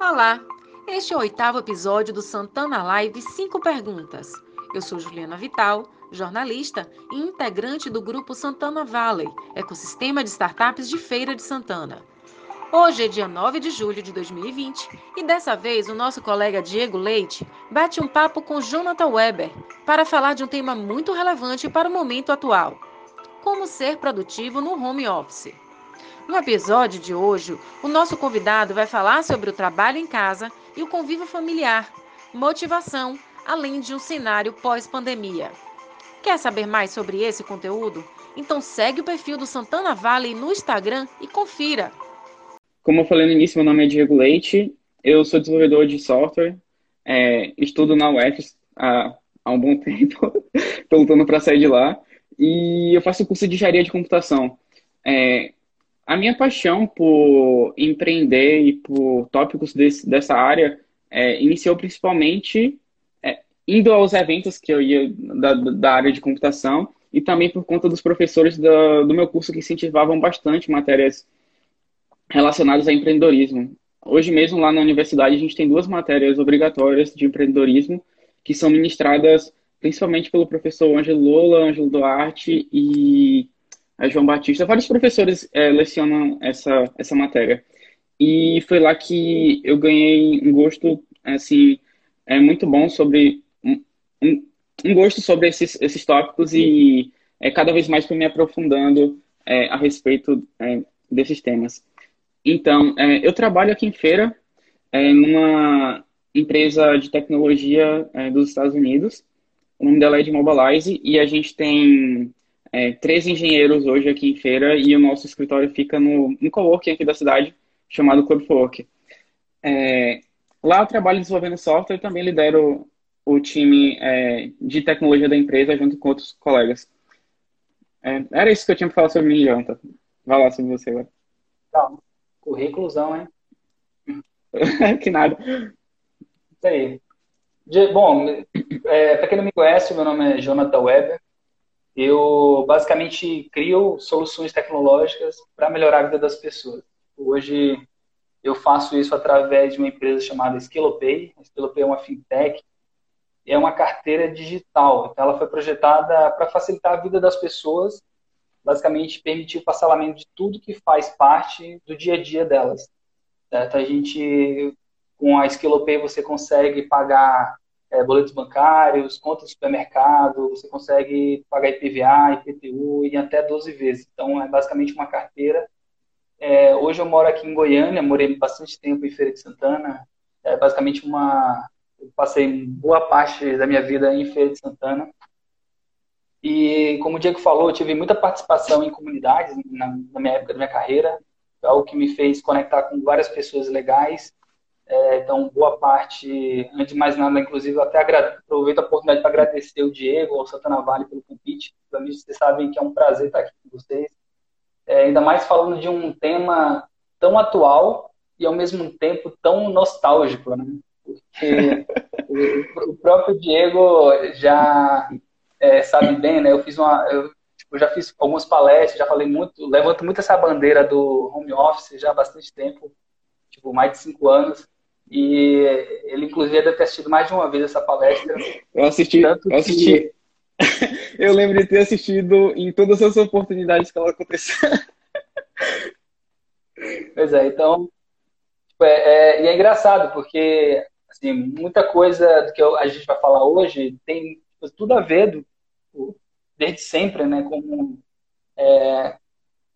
Olá, este é o oitavo episódio do Santana Live 5 Perguntas. Eu sou Juliana Vital, jornalista e integrante do grupo Santana Valley, ecossistema de startups de Feira de Santana. Hoje é dia 9 de julho de 2020 e dessa vez o nosso colega Diego Leite bate um papo com Jonathan Weber para falar de um tema muito relevante para o momento atual: como ser produtivo no home office. No episódio de hoje, o nosso convidado vai falar sobre o trabalho em casa e o convívio familiar, motivação, além de um cenário pós-pandemia. Quer saber mais sobre esse conteúdo? Então segue o perfil do Santana Valley no Instagram e confira. Como eu falei no início, meu nome é Diego Leite, eu sou desenvolvedor de software, é, estudo na UF há, há um bom tempo, estou lutando para sair de lá, e eu faço curso de engenharia de computação. É, a minha paixão por empreender e por tópicos desse, dessa área é, iniciou principalmente é, indo aos eventos que eu ia da, da, área de computação e também por conta dos professores do, do meu curso que incentivavam bastante matérias relacionadas a empreendedorismo. Hoje mesmo, lá na universidade, a gente tem duas matérias obrigatórias de empreendedorismo que são ministradas principalmente pelo professor Ângelo Lola, Ângelo Duarte e a João Batista. Vários professores é, lecionam essa, essa matéria. E foi lá que eu ganhei um gosto, assim, é muito bom sobre... Um, um gosto sobre esses, esses tópicos e é, cada vez mais fui me aprofundando é, a respeito é, desses temas. Então, é, eu trabalho aqui em Feira, numa empresa de tecnologia dos Estados Unidos. O nome dela é de Mobilize e a gente tem é, três engenheiros hoje aqui em feira e o nosso escritório fica no, no coworking aqui da cidade, chamado Club É, lá eu trabalho desenvolvendo software e também lidero o time é, de tecnologia da empresa junto com outros colegas. É, era isso que eu tinha para falar sobre mim, Jonathan. Vai lá sobre você agora. Tá. Currículozão, hein? que nada. Isso aí. De, bom, é, para quem não me conhece, meu nome é Jonathan Weber. Eu basicamente crio soluções tecnológicas para melhorar a vida das pessoas. Hoje eu faço isso através de uma empresa chamada Skillopay. A Skillopay é uma fintech, é uma carteira digital. Então ela foi projetada para facilitar a vida das pessoas, basicamente permitir o parcelamento de tudo que faz parte do dia a dia delas. Certo? A gente com a Skillopay você consegue pagar é, boletos bancários, contas de supermercado, você consegue pagar IPVA, IPTU em até 12 vezes. Então, é basicamente uma carteira. É, hoje eu moro aqui em Goiânia, morei bastante tempo em Feira de Santana. É basicamente uma. Eu passei boa parte da minha vida em Feira de Santana. E, como o Diego falou, eu tive muita participação em comunidades na, na minha época da minha carreira, algo que me fez conectar com várias pessoas legais é, então, boa parte, antes de mais nada, inclusive, eu até aproveito a oportunidade para agradecer o Diego, ao Santana Vale pelo convite. Para mim, vocês sabem que é um prazer estar aqui com vocês. É, ainda mais falando de um tema tão atual e, ao mesmo tempo, tão nostálgico, né? Porque o, o, próprio Diego já é, sabe bem, né? Eu fiz uma... Eu, tipo, já fiz algumas palestras, já falei muito, levanto muito essa bandeira do home office já há bastante tempo, tipo, mais de cinco anos. E ele, inclusive, deve ter assistido mais de uma vez essa palestra. Eu assisti, eu assisti. Que... eu lembro de ter assistido em todas as oportunidades que ela aconteceu. Pois é, então. Tipo, é, é, e é engraçado, porque assim, muita coisa do que a gente vai falar hoje tem tipo, tudo a ver, do, desde sempre, né? Como é,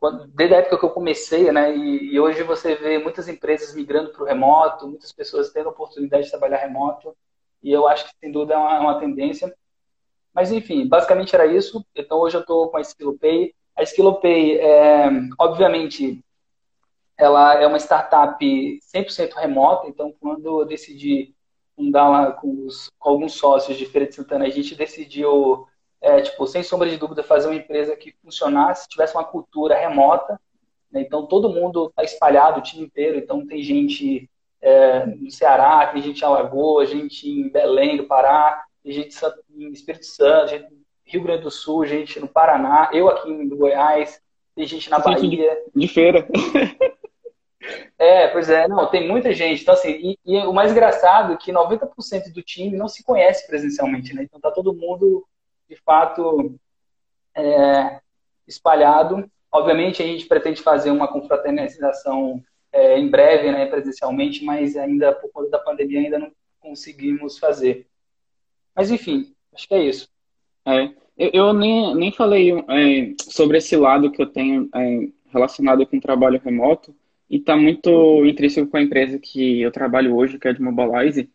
quando, desde a época que eu comecei, né? E, e hoje você vê muitas empresas migrando para o remoto, muitas pessoas tendo a oportunidade de trabalhar remoto, e eu acho que sem dúvida é uma, é uma tendência. Mas enfim, basicamente era isso. Então hoje eu estou com a SkillPay. A SkillPay, é, obviamente, ela é uma startup 100% remota. Então quando eu decidi fundar lá com, com alguns sócios de Feira de Santana, a gente decidiu é, tipo, sem sombra de dúvida, fazer uma empresa que funcionasse, tivesse uma cultura remota. Né? Então, todo mundo está espalhado, o time inteiro. Então, tem gente é, no Ceará, tem gente em Alagoas, gente em Belém, do Pará, tem gente em Espírito Santo, gente no Rio Grande do Sul, gente no Paraná, eu aqui no Goiás, tem gente na Bahia. De, de feira. É, pois é, não, tem muita gente. Então, assim, e, e o mais engraçado é que 90% do time não se conhece presencialmente, né? Então tá todo mundo, de fato, é, espalhado. Obviamente a gente pretende fazer uma confraternização é, em breve, né, presencialmente, mas ainda por conta da pandemia ainda não conseguimos fazer. Mas enfim, acho que é isso. É, eu, eu nem, nem falei é, sobre esse lado que eu tenho é, relacionado com o trabalho remoto e está muito intrínseco com a empresa que eu trabalho hoje, que é a de Mobilize.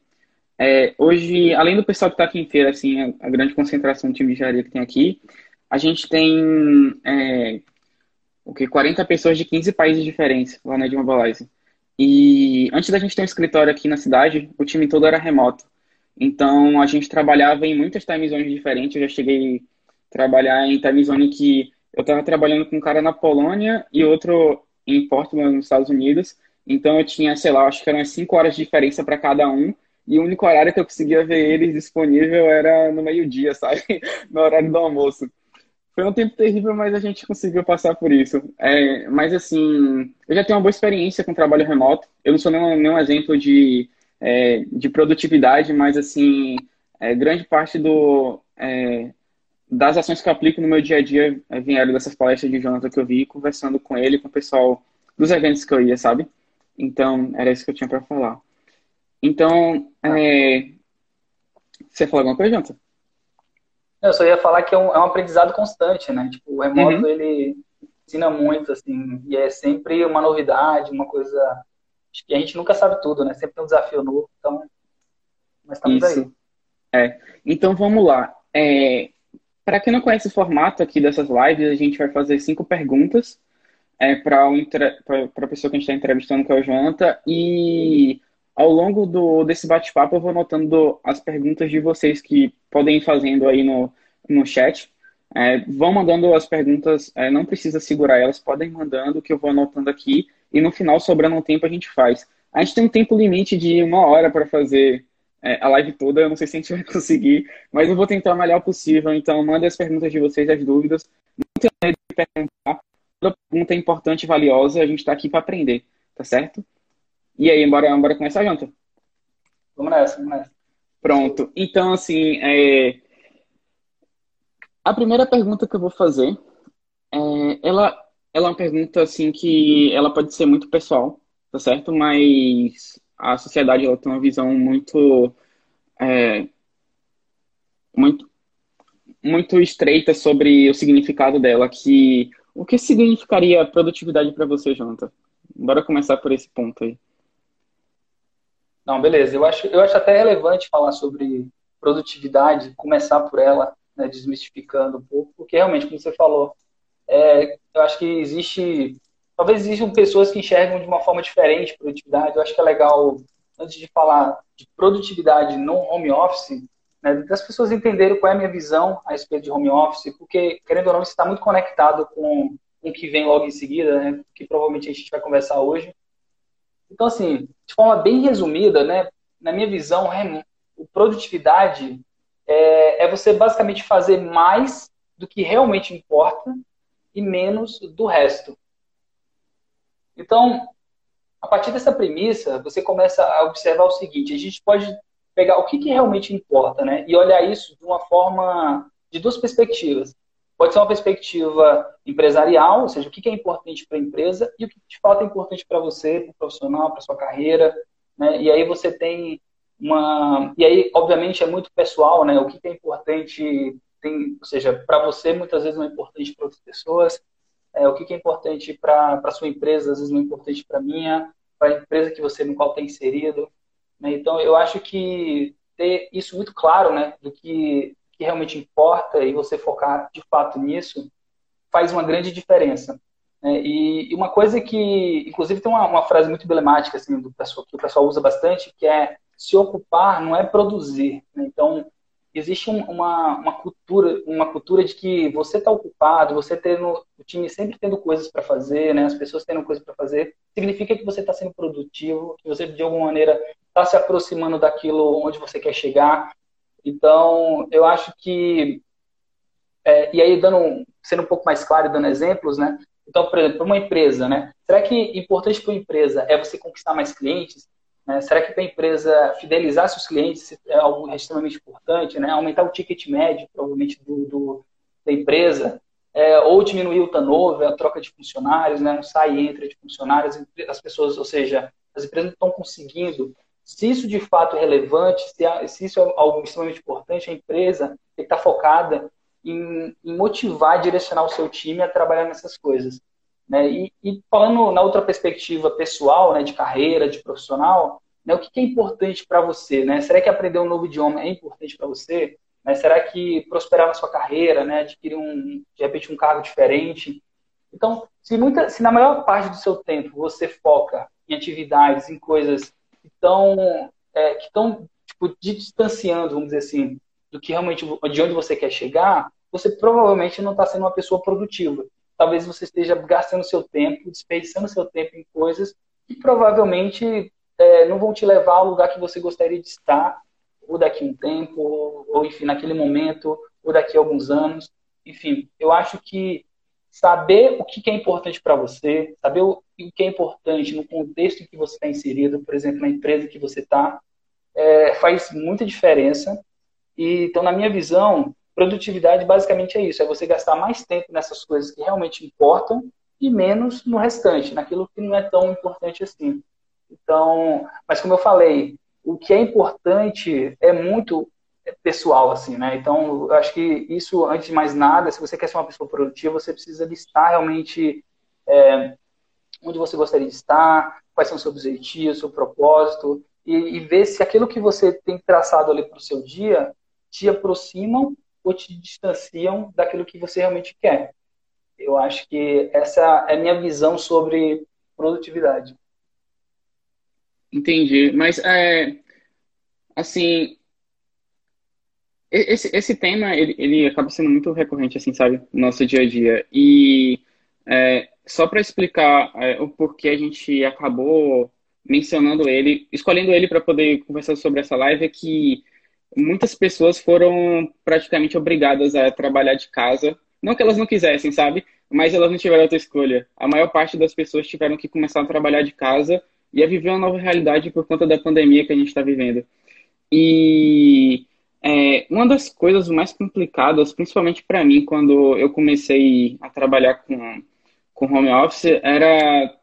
É, hoje, além do pessoal que está aqui feira, assim, a, a, grande concentração de time de engenharia que tem aqui, a gente tem é, o que 40 pessoas de 15 países diferentes lá na Ed Mobilize. E antes da gente ter um escritório aqui na cidade, o time todo era remoto. Então a gente trabalhava em muitas time zones diferentes. Eu já cheguei a trabalhar em time zone que eu estava trabalhando com um cara na Polônia e outro em Portland, nos Estados Unidos. Então eu tinha, sei lá, acho que eram 5 horas de diferença para cada um. E o único horário que eu conseguia ver eles disponível era no meio-dia, sabe? No horário do almoço. Foi um tempo terrível, mas a gente conseguiu passar por isso. É, mas, assim, eu já tenho uma boa experiência com trabalho remoto. Eu não sou nenhum, nenhum exemplo de, é, de produtividade, mas, assim, é, grande parte do, é, das ações que eu aplico no meu dia a dia vieram dessas palestras de Jonathan que eu vi, conversando com ele, com o pessoal dos eventos que eu ia, sabe? Então, era isso que eu tinha para falar. Então, é... você falou alguma coisa, Jonathan? Eu só ia falar que é um, é um aprendizado constante, né? Tipo, o remoto, uhum. ele ensina muito, assim, e é sempre uma novidade, uma coisa... Acho que a gente nunca sabe tudo, né? Sempre tem um desafio novo, então... Mas estamos Isso. aí. É. Então, vamos lá. É... Para quem não conhece o formato aqui dessas lives, a gente vai fazer cinco perguntas é, para a pessoa que a gente está entrevistando, que é o Jonathan, e ao longo do, desse bate-papo, eu vou anotando as perguntas de vocês que podem ir fazendo aí no, no chat. É, vão mandando as perguntas, é, não precisa segurar elas, podem mandando, que eu vou anotando aqui. E no final, sobrando um tempo, a gente faz. A gente tem um tempo limite de uma hora para fazer é, a live toda. Eu não sei se a gente vai conseguir, mas eu vou tentar o melhor possível. Então, mandem as perguntas de vocês, as dúvidas. Não tenha medo de perguntar. Toda pergunta é importante e valiosa. A gente está aqui para aprender, tá certo? E aí, bora, bora começar, Janta? Vamos nessa, vamos nessa. Pronto. Então, assim, é... a primeira pergunta que eu vou fazer, é... ela, ela é uma pergunta, assim, que ela pode ser muito pessoal, tá certo? Mas a sociedade, ela tem uma visão muito... É... muito muito estreita sobre o significado dela, que o que significaria produtividade para você, Jonathan? Bora começar por esse ponto aí. Não, beleza. Eu acho, eu acho até relevante falar sobre produtividade, começar por ela, né, desmistificando um pouco, porque realmente, como você falou, é, eu acho que existe. Talvez existam pessoas que enxergam de uma forma diferente produtividade. Eu acho que é legal, antes de falar de produtividade no home office, né, das pessoas entenderem qual é a minha visão a respeito de home office, porque, querendo ou não, isso está muito conectado com o que vem logo em seguida, né, que provavelmente a gente vai conversar hoje. Então, assim, de forma bem resumida, né, na minha visão, produtividade é, é você basicamente fazer mais do que realmente importa e menos do resto. Então, a partir dessa premissa, você começa a observar o seguinte: a gente pode pegar o que, que realmente importa, né? E olhar isso de uma forma de duas perspectivas. Pode ser uma perspectiva empresarial, ou seja, o que é importante para a empresa e o que de fato é importante para você, para o profissional, para sua carreira. Né? E aí você tem uma. E aí, obviamente, é muito pessoal, né? O que é importante, tem, ou seja, para você muitas vezes não é importante para outras pessoas. É, o que é importante para a sua empresa, às vezes não é importante para a minha, para a empresa que você no qual está inserido. Né? Então, eu acho que ter isso muito claro, né, do que que realmente importa e você focar de fato nisso, faz uma grande diferença. Né? E, e, uma coisa que, inclusive, tem uma, uma, frase muito emblemática assim, do pessoal, que o pessoal usa bastante, que é se ocupar não é produzir. Né? Então, existe um, uma, uma cultura uma cultura de que você está ocupado, você tendo o time sempre tendo coisas para fazer, né? as pessoas tendo coisas para fazer, significa que você está sendo produtivo, que você de alguma maneira está se aproximando daquilo onde você quer chegar. Então, eu acho que é, e aí dando, sendo um pouco mais claro e dando exemplos, né? Então, por exemplo, para uma empresa, né? Será que importante para uma empresa é você conquistar mais clientes? Né? Será que para a empresa fidelizar seus clientes é algo extremamente importante, né? Aumentar o ticket médio, provavelmente, do, do da empresa, é, ou diminuir o turnover, a troca de funcionários, né? Um sai e entra de funcionários, as pessoas, ou seja, as empresas não estão conseguindo. Se isso de fato é relevante, se, isso é algo extremamente importante, a empresa tem que estar focada em, em motivar, direcionar o seu time a trabalhar nessas coisas. Né? E, e, falando na outra perspectiva pessoal, né, de carreira, de profissional, né, o que, que é importante para você? Né? Será que aprender um novo idioma é importante para você? Né? Será que prosperar na sua carreira, né, adquirir um, de repente um cargo diferente? Então, se, muita, se na maior parte do seu tempo você foca em atividades, em coisas que estão é, que estão tipo, distanciando, vamos dizer assim, do que realmente de onde você quer chegar, você provavelmente não está sendo uma pessoa produtiva. Talvez você esteja gastando seu tempo, desperdiçando seu tempo em coisas que provavelmente é, não vão te levar ao lugar que você gostaria de estar, ou daqui a um tempo, ou, ou enfim, naquele momento, ou daqui a alguns anos. Enfim, eu acho que saber o que é importante para você, saber o que é importante no contexto que você está inserido, por exemplo, na empresa que você está, é, faz muita diferença e, então, na minha visão, produtividade basicamente é isso: é você gastar mais tempo nessas coisas que realmente importam e menos no restante, naquilo que não é tão importante assim. Então, mas como eu falei, o que é importante é muito pessoal, assim, né? Então, eu acho que isso, antes de mais nada, se você quer ser uma pessoa produtiva, você precisa listar realmente é, onde você gostaria de estar, quais são os seus objetivos, seu propósito, e, e ver se aquilo que você tem traçado ali para o seu dia te aproximam ou te distanciam daquilo que você realmente quer. Eu acho que essa é a minha visão sobre produtividade. Entendi, mas é, assim, esse, esse tema ele, ele acaba sendo muito recorrente, assim, sabe, no nosso dia a dia. E é, só para explicar é, o porquê a gente acabou mencionando ele, escolhendo ele para poder conversar sobre essa live, é que muitas pessoas foram praticamente obrigadas a trabalhar de casa. Não que elas não quisessem, sabe? Mas elas não tiveram outra escolha. A maior parte das pessoas tiveram que começar a trabalhar de casa e a viver uma nova realidade por conta da pandemia que a gente está vivendo. E é, uma das coisas mais complicadas, principalmente para mim, quando eu comecei a trabalhar com, com home office, era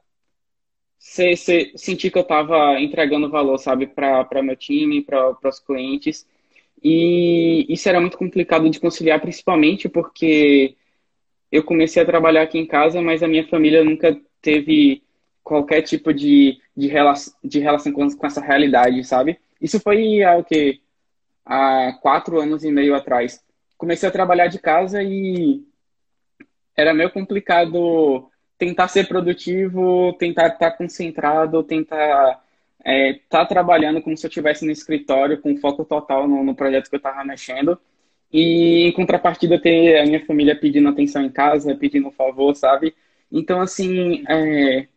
se, se, sentir que eu estava entregando valor, sabe, para meu time, para os clientes. E isso era muito complicado de conciliar, principalmente porque eu comecei a trabalhar aqui em casa, mas a minha família nunca teve qualquer tipo de, de, relação, de relação com, com essa realidade, sabe? Isso foi há o quê? Há quatro anos e meio atrás. Comecei a trabalhar de casa e era meio complicado tentar ser produtivo, tentar estar concentrado, tentar é, tá trabalhando como se eu estivesse no escritório, com foco total no, no projeto que eu estava mexendo. E em contrapartida, ter a minha família pedindo atenção em casa, pedindo um favor, sabe? Então, assim, é...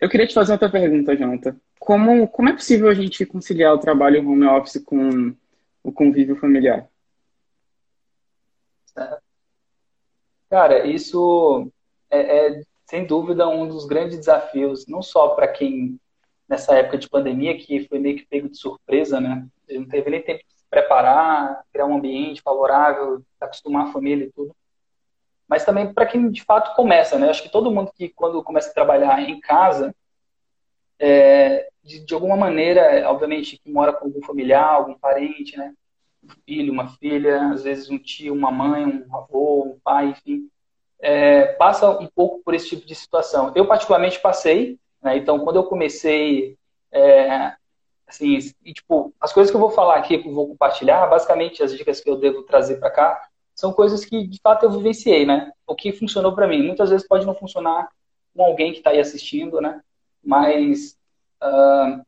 eu queria te fazer outra pergunta, Jonathan. Como, como é possível a gente conciliar o trabalho home office com o convívio familiar? Cara, isso é, é sem dúvida um dos grandes desafios, não só para quem nessa época de pandemia que foi meio que pego de surpresa, né? Não teve nem tempo de se preparar, criar um ambiente favorável, acostumar a família e tudo. Mas também para quem de fato começa, né? Acho que todo mundo que quando começa a trabalhar em casa, é, de, de, alguma maneira, obviamente, que mora com algum familiar, algum parente, né? Um filho, uma filha, às vezes um tio, uma mãe, um avô, um pai, enfim, é, passa um pouco por esse tipo de situação. Eu particularmente passei, né? Então, quando eu comecei, é, assim, e, tipo, as coisas que eu vou falar aqui, que eu vou compartilhar, basicamente as dicas que eu devo trazer para cá, são coisas que de fato eu vivenciei, né? O que funcionou para mim. Muitas vezes pode não funcionar com alguém que está aí assistindo, né? Mas, uh,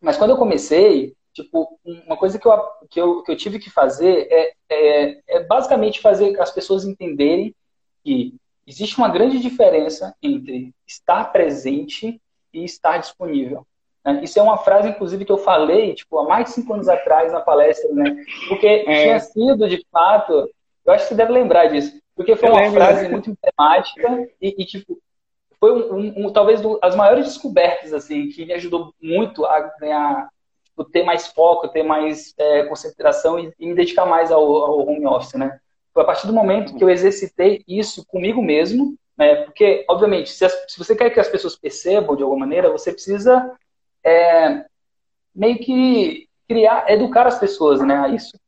mas quando eu comecei, tipo, uma coisa que eu, que eu, que eu tive que fazer é, é, é basicamente fazer as pessoas entenderem que existe uma grande diferença entre estar presente e estar disponível. Né? Isso é uma frase, inclusive, que eu falei tipo, há mais de cinco anos atrás na palestra, né? porque é. tinha sido, de fato, Eu acho que você deve lembrar disso. Porque foi uma frase muito emblemática e, e, tipo, foi um, um, um talvez as maiores descobertas, assim, que me ajudou muito a ganhar, tipo, ter mais foco, ter mais é, concentração e, e, me dedicar mais ao, ao, home office, né? Foi a partir do momento que eu exercitei isso comigo mesmo, né? Porque, obviamente, se, as, se você quer que as pessoas percebam de alguma maneira, você precisa é, meio que criar, educar as pessoas, né, a isso.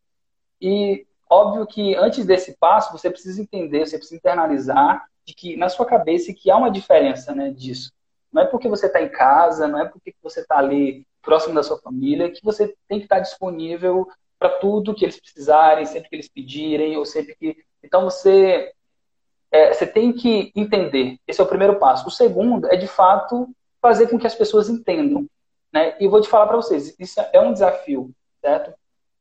E óbvio que antes desse passo, você precisa entender, você precisa internalizar de que na sua cabeça que há uma diferença, né, disso. Não é porque você está em casa, não é porque você está ali próximo da sua família que você tem que estar disponível para tudo que eles precisarem, sempre que eles pedirem, ou sempre que. Então você é, você tem que entender. Esse é o primeiro passo. O segundo é de fato fazer com que as pessoas entendam. Né? E vou te falar para vocês, isso é um desafio, certo?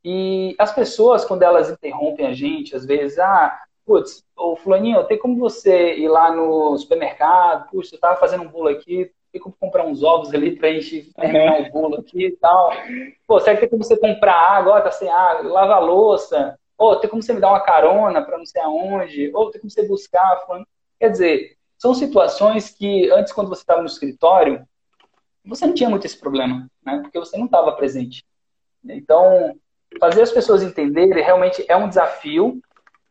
E as pessoas, quando elas interrompem a gente, às vezes, ah, putz, ô fulaninho, tem como você ir lá no supermercado, puxa, eu tava fazendo um bolo aqui, tem como comprar uns ovos ali pra gente terminar o bolo aqui e tal. Pô, será que tem como você comprar água? Ó, tá sem água, lava a louça. Ou tem como você me dar uma carona para não sei aonde? Ou tem como você buscar? Fulano. Quer dizer, são situações que antes, quando você estava no escritório, você não tinha muito esse problema, né? Porque você não estava presente. Então, fazer as pessoas entenderem realmente é um desafio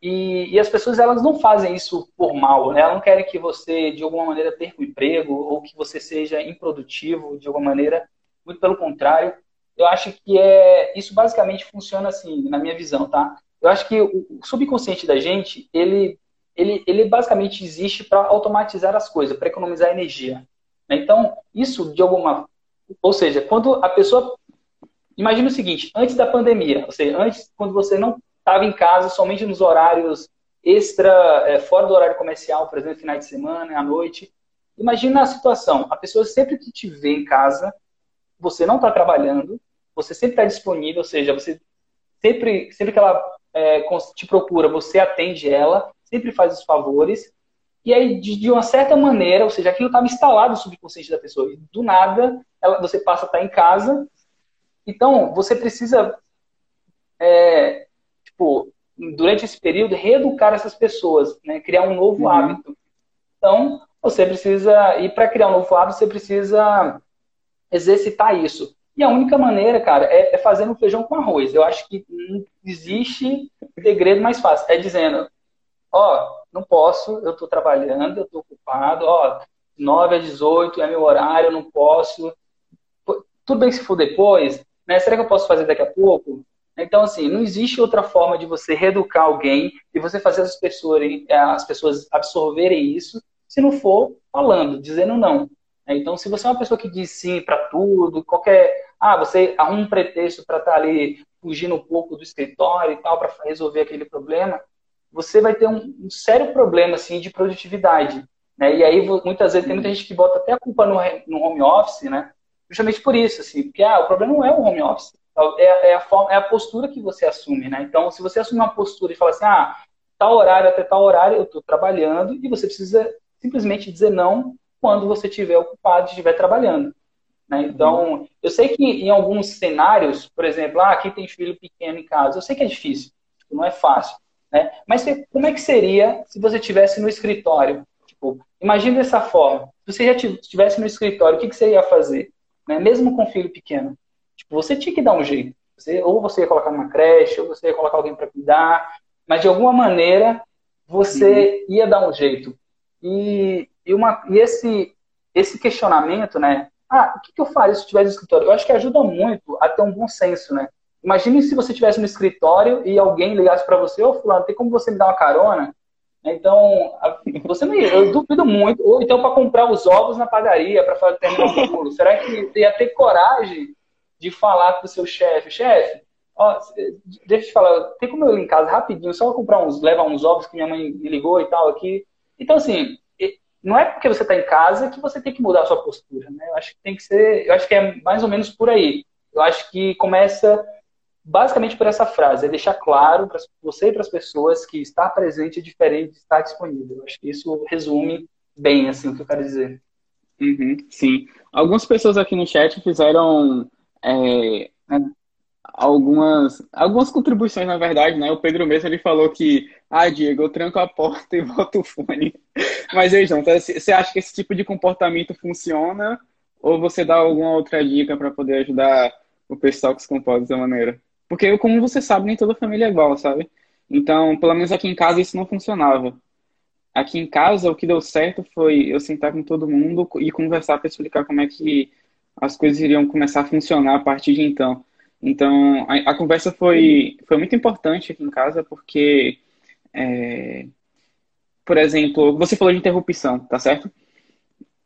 e, e, as pessoas elas não fazem isso por mal, né? Elas não querem que você de alguma maneira perca o emprego ou que você seja improdutivo de alguma maneira. Muito pelo contrário, eu acho que é isso basicamente funciona assim, na minha visão, tá? Eu acho que o subconsciente da gente ele ele, ele basicamente existe para automatizar as coisas, para economizar energia. Né? Então, isso de alguma. Ou seja, quando a pessoa. Imagina o seguinte: antes da pandemia, ou seja, antes, quando você não estava em casa somente nos horários extra, é, fora do horário comercial, por exemplo, finais de semana, à noite. Imagina a situação: a pessoa sempre que te vê em casa, você não está trabalhando, você sempre está disponível, ou seja, você sempre, sempre que ela é, te procura, você atende ela, sempre faz os favores, e aí, de, de uma certa maneira, ou seja, aquilo estava instalado no subconsciente da pessoa. E do nada, ela, você passa a estar em casa. Então, você precisa, é, tipo, durante esse período, reeducar essas pessoas, né? criar um novo uhum. hábito. Então, você precisa, e para criar um novo hábito, você precisa exercitar isso. E a única maneira, cara, é, é fazendo feijão com arroz. Eu acho que não existe segredo mais fácil. É dizendo, ó, não posso, eu estou trabalhando, eu estou ocupado, ó, 9 a 18 é meu horário, eu não posso. Tudo bem se for depois, né? Será que eu posso fazer daqui a pouco? Então, assim, não existe outra forma de você reeducar alguém e você fazer as pessoas, as pessoas absorverem isso, se não for falando, dizendo não. Então, se você é uma pessoa que diz sim para tudo, qualquer. Ah, você arruma um pretexto para estar tá ali fugindo um pouco do escritório e tal, para resolver aquele problema, você vai ter um, um sério problema assim de produtividade. Né? E aí muitas vezes tem muita gente que bota até a culpa no, no home office, né? Justamente por isso, assim, porque ah, o problema não é o home office, é, é, a forma, é a postura que você assume, né? Então, se você assume uma postura e fala assim, ah, tal horário até tal horário eu estou trabalhando, e você precisa simplesmente dizer não quando você estiver ocupado, estiver trabalhando. Né? Então, eu sei que em alguns cenários, por exemplo, ah, aqui tem filho pequeno em casa, eu sei que é difícil, não é fácil. Né? Mas como é que seria se você estivesse no escritório? Tipo, imagine dessa forma. Se você já estivesse no escritório, o que, que você ia fazer? Né? Mesmo com filho pequeno. Tipo, você tinha que dar um jeito. Você, ou você ia colocar numa creche, ou você ia colocar alguém para cuidar. Mas de alguma maneira você uhum. ia dar um jeito. E, e, uma, e esse, esse questionamento, né? Ah, o que, que eu faria se eu estivesse no escritório? Eu acho que ajuda muito a ter um bom senso, né? Imagine se você estivesse no escritório e alguém ligasse para você, ô fulano, tem como você me dar uma carona? Então, você não ia, eu duvido muito. Ou então para comprar os ovos na padaria, para terminar o bolo. Será que ia ter coragem de falar para o seu chefe, chefe, deixa eu te falar, tem como eu ir em casa rapidinho, só comprar uns, levar uns ovos que minha mãe me ligou e tal aqui. Então, assim, não é porque você está em casa que você tem que mudar a sua postura, né? Eu acho que tem que ser, eu acho que é mais ou menos por aí. Eu acho que começa basicamente por essa frase, é deixar claro para você e para as pessoas que estar presente é diferente de estar disponível. Acho que isso resume bem assim o que eu quero dizer. Uhum, sim. Algumas pessoas aqui no chat fizeram é, algumas, algumas contribuições, na verdade, né? O Pedro mesmo ele falou que, ah, Diego, eu tranco a porta e boto o fone. Mas aí, João, você acha que esse tipo de comportamento funciona? Ou você dá alguma outra dica para poder ajudar o pessoal que se comporta dessa maneira? Porque, como você sabe, nem toda família é igual, sabe? Então, pelo menos aqui em casa isso não funcionava. Aqui em casa, o que deu certo foi eu sentar com todo mundo e conversar para explicar como é que as coisas iriam começar a funcionar a partir de então. Então, a, a conversa foi, foi muito importante aqui em casa, porque, é, por exemplo, você falou de interrupção, tá certo?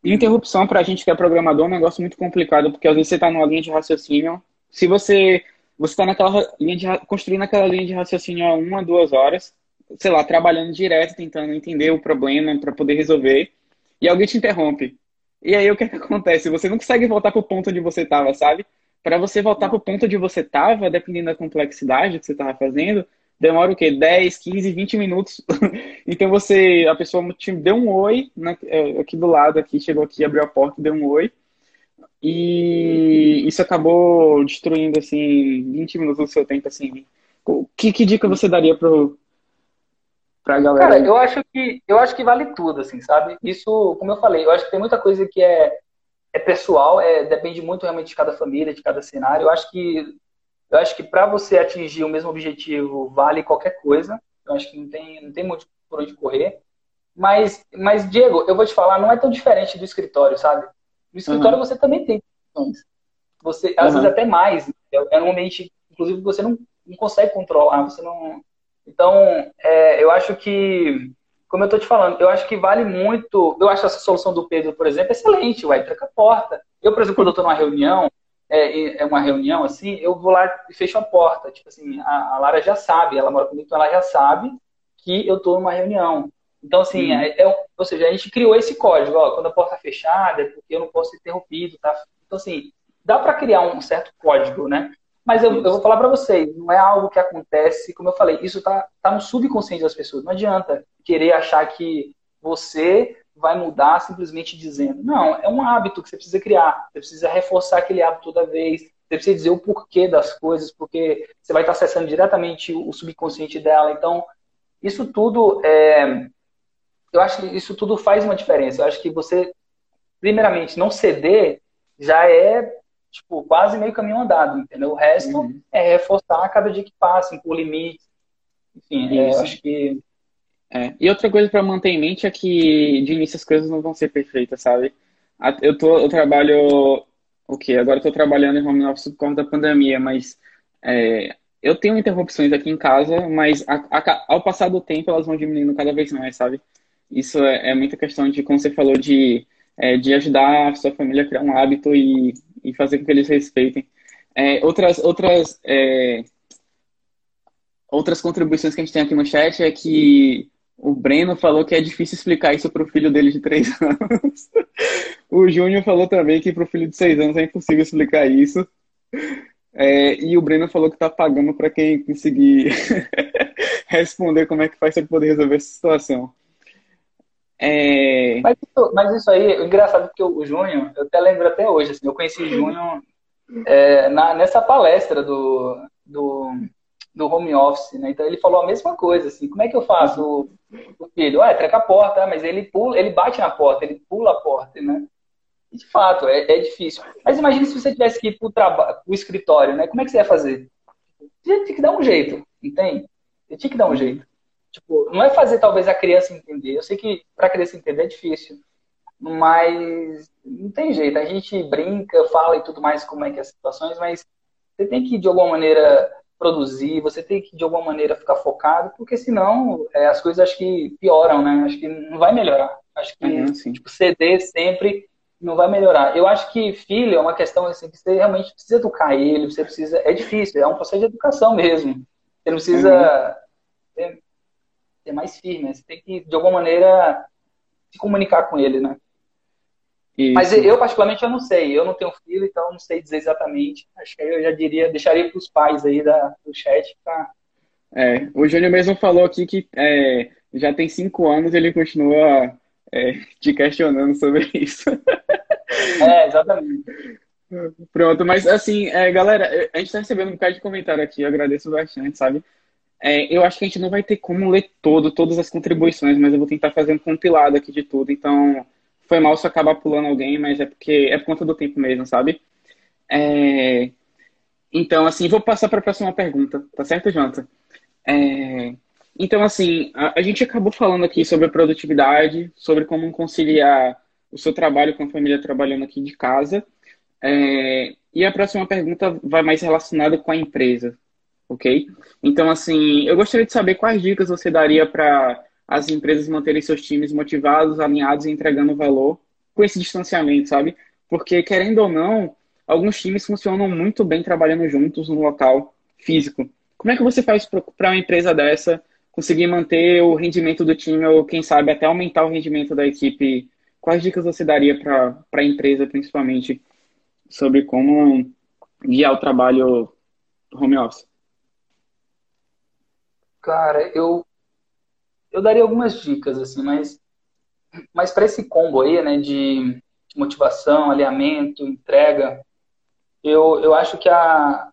Interrupção, para a gente que é programador, é um negócio muito complicado, porque às vezes você está numa linha de raciocínio. Se você você está naquela linha de construindo aquela linha de raciocínio há uma, duas horas, sei lá, trabalhando direto, tentando entender o problema para poder resolver, e alguém te interrompe. E aí o que, é que acontece? Você não consegue voltar para o ponto onde você estava, sabe? Para você voltar para o ponto onde você estava, dependendo da complexidade que você estava fazendo, demora o quê? 10, 15, 20 minutos. então você, a pessoa te deu um oi, né, aqui do lado, aqui, chegou aqui, abriu a porta, deu um oi. E isso acabou destruindo, assim, 20 minutos do seu tempo, assim. Que, que dica você daria pro, pra galera? Cara, eu acho que eu acho que vale tudo, assim, sabe? Isso, como eu falei, eu acho que tem muita coisa que é, é pessoal, é, depende muito realmente de cada família, de cada cenário. Eu acho que eu acho que para você atingir o mesmo objetivo vale qualquer coisa. Eu acho que não tem, não tem muito por onde correr. Mas, mas, Diego, eu vou te falar, não é tão diferente do escritório, sabe? No escritório uhum. você também tem. Você, às uhum. vezes até mais. É, é um ambiente, inclusive, você não, não consegue controlar. Você não. Então, é, eu acho que, como eu estou te falando, eu acho que vale muito. Eu acho essa solução do Pedro, por exemplo, excelente. Vai, tranca a porta. Eu, por exemplo, quando eu estou numa reunião, é, é, uma reunião assim, eu vou lá e fecho a porta. Tipo assim, a, a Lara já sabe, ela mora comigo, então ela já sabe que eu estou numa reunião. Então, assim, uhum. é, é, ou seja, a gente criou esse código, ó, quando a porta é fechada, é porque eu não posso ser interrompido, tá? Então, assim, dá para criar um certo código, né? Mas eu, eu vou falar para vocês, não é algo que acontece, como eu falei, isso tá, tá no subconsciente das pessoas. Não adianta querer achar que você vai mudar simplesmente dizendo. Não, é um hábito que você precisa criar. Você precisa reforçar aquele hábito toda vez. Você precisa dizer o porquê das coisas, porque você vai estar acessando diretamente o subconsciente dela. Então, isso tudo é, eu acho que isso tudo faz uma diferença. Eu acho que você, primeiramente, não ceder já é tipo quase meio caminho andado, entendeu? O resto uhum. é reforçar cada dia que passa, impor limites. Enfim, é, eu acho que. É. E outra coisa para manter em mente é que de início as coisas não vão ser perfeitas, sabe? Eu, tô, eu trabalho. O quê? Agora eu tô trabalhando em home office por conta da pandemia, mas é, eu tenho interrupções aqui em casa, mas a, a, ao passar do tempo elas vão diminuindo cada vez mais, sabe? Isso é, é muita questão de, como você falou, de, é, de ajudar a sua família a criar um hábito e, e fazer com que eles respeitem. É, outras, outras, é, outras contribuições que a gente tem aqui no chat é que o Breno falou que é difícil explicar isso para o filho dele de três anos. o Júnior falou também que para o filho de seis anos é impossível explicar isso. É, e o Breno falou que está pagando para quem conseguir responder como é que faz para poder resolver essa situação. É... Mas, isso, mas, isso, aí, o engraçado é que o Júnior, eu até lembro até hoje, assim, eu conheci Júnior é, na, nessa palestra do, do, do, home office, né? Então ele falou a mesma coisa, assim, como é que eu faço o, o filho? Ah, tranca a porta, mas ele pula, ele bate na porta, ele pula a porta, né? De fato, é, é, difícil. Mas imagine se você tivesse que ir para o escritório, né? Como é que você ia fazer? Você tinha que dar um jeito, entende? Você tinha que dar um jeito. Tipo, não é fazer talvez a criança entender. Eu sei que para a criança entender é difícil, mas não tem jeito. A gente brinca, fala e tudo mais como é que é as situações, mas você tem que de alguma maneira produzir, você tem que de alguma maneira ficar focado, porque senão é, as coisas acho que pioram, né? Acho que não vai melhorar. Acho que uhum, tipo, ceder sempre não vai melhorar. Eu acho que filho é uma questão assim que você realmente precisa educar ele, você precisa. É difícil, é um processo de educação mesmo. Você não precisa. Uhum ser mais firme. Né? Você tem que, de alguma maneira, se comunicar com ele, né? Isso. Mas eu, particularmente, eu não sei. Eu não tenho filho, então não sei dizer exatamente. Acho que eu já diria, deixaria para os pais aí da, do chat pra... É, o Júnior mesmo falou aqui que é, já tem cinco anos e ele continua é, te questionando sobre isso. É, exatamente. Pronto, mas assim, é, galera, a gente está recebendo um bocado de comentário aqui, eu agradeço bastante, sabe? É, eu acho que a gente não vai ter como ler todo, todas as contribuições, mas eu vou tentar fazer um compilado aqui de tudo. Então, foi mal se acabar pulando alguém, mas é porque é por conta do tempo mesmo, sabe? É, então, assim, vou passar para a próxima pergunta, tá certo, Jonathan? É, então, assim, a, a, gente acabou falando aqui sobre produtividade, sobre como conciliar o seu trabalho com a família trabalhando aqui de casa. É, e a próxima pergunta vai mais relacionada com a empresa, ok? Então, assim, eu gostaria de saber quais dicas você daria para as empresas manterem seus times motivados, alinhados e entregando valor com esse distanciamento, sabe? Porque, querendo ou não, alguns times funcionam muito bem trabalhando juntos no local físico. Como é que você faz para uma empresa dessa conseguir manter o rendimento do time ou, quem sabe, até aumentar o rendimento da equipe? Quais dicas você daria para a empresa, principalmente, sobre como guiar o trabalho home office? Cara, eu eu daria algumas dicas assim, mas mas para esse combo aí, né, de motivação, alinhamento, entrega, eu, eu acho que a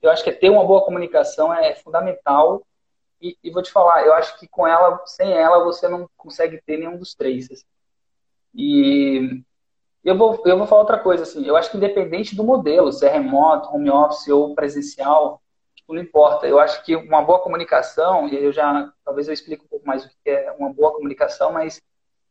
eu acho que ter uma boa comunicação é fundamental e, e, vou te falar, eu acho que com ela, sem ela, você não consegue ter nenhum dos três. Assim. E eu vou, eu vou falar outra coisa, assim, eu acho que independente do modelo, se é remoto, home office ou presencial, tipo, não importa. Eu acho que uma boa comunicação, e eu já, talvez eu explique um pouco mais o que é uma boa comunicação, mas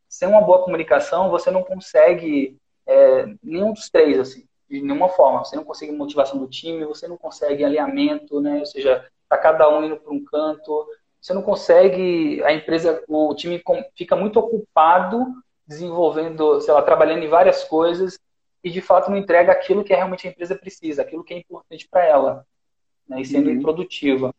sem uma boa comunicação, você não consegue é, nenhum dos três, assim, de nenhuma forma. Você não consegue motivação do time, você não consegue alinhamento, né? Ou seja, tá cada um indo para um canto. Você não consegue, a empresa, o time fica muito ocupado desenvolvendo, sei lá, trabalhando em várias coisas e de fato não entrega aquilo que realmente a empresa precisa, aquilo que é importante para ela, né, e sendo uhum. produtiva.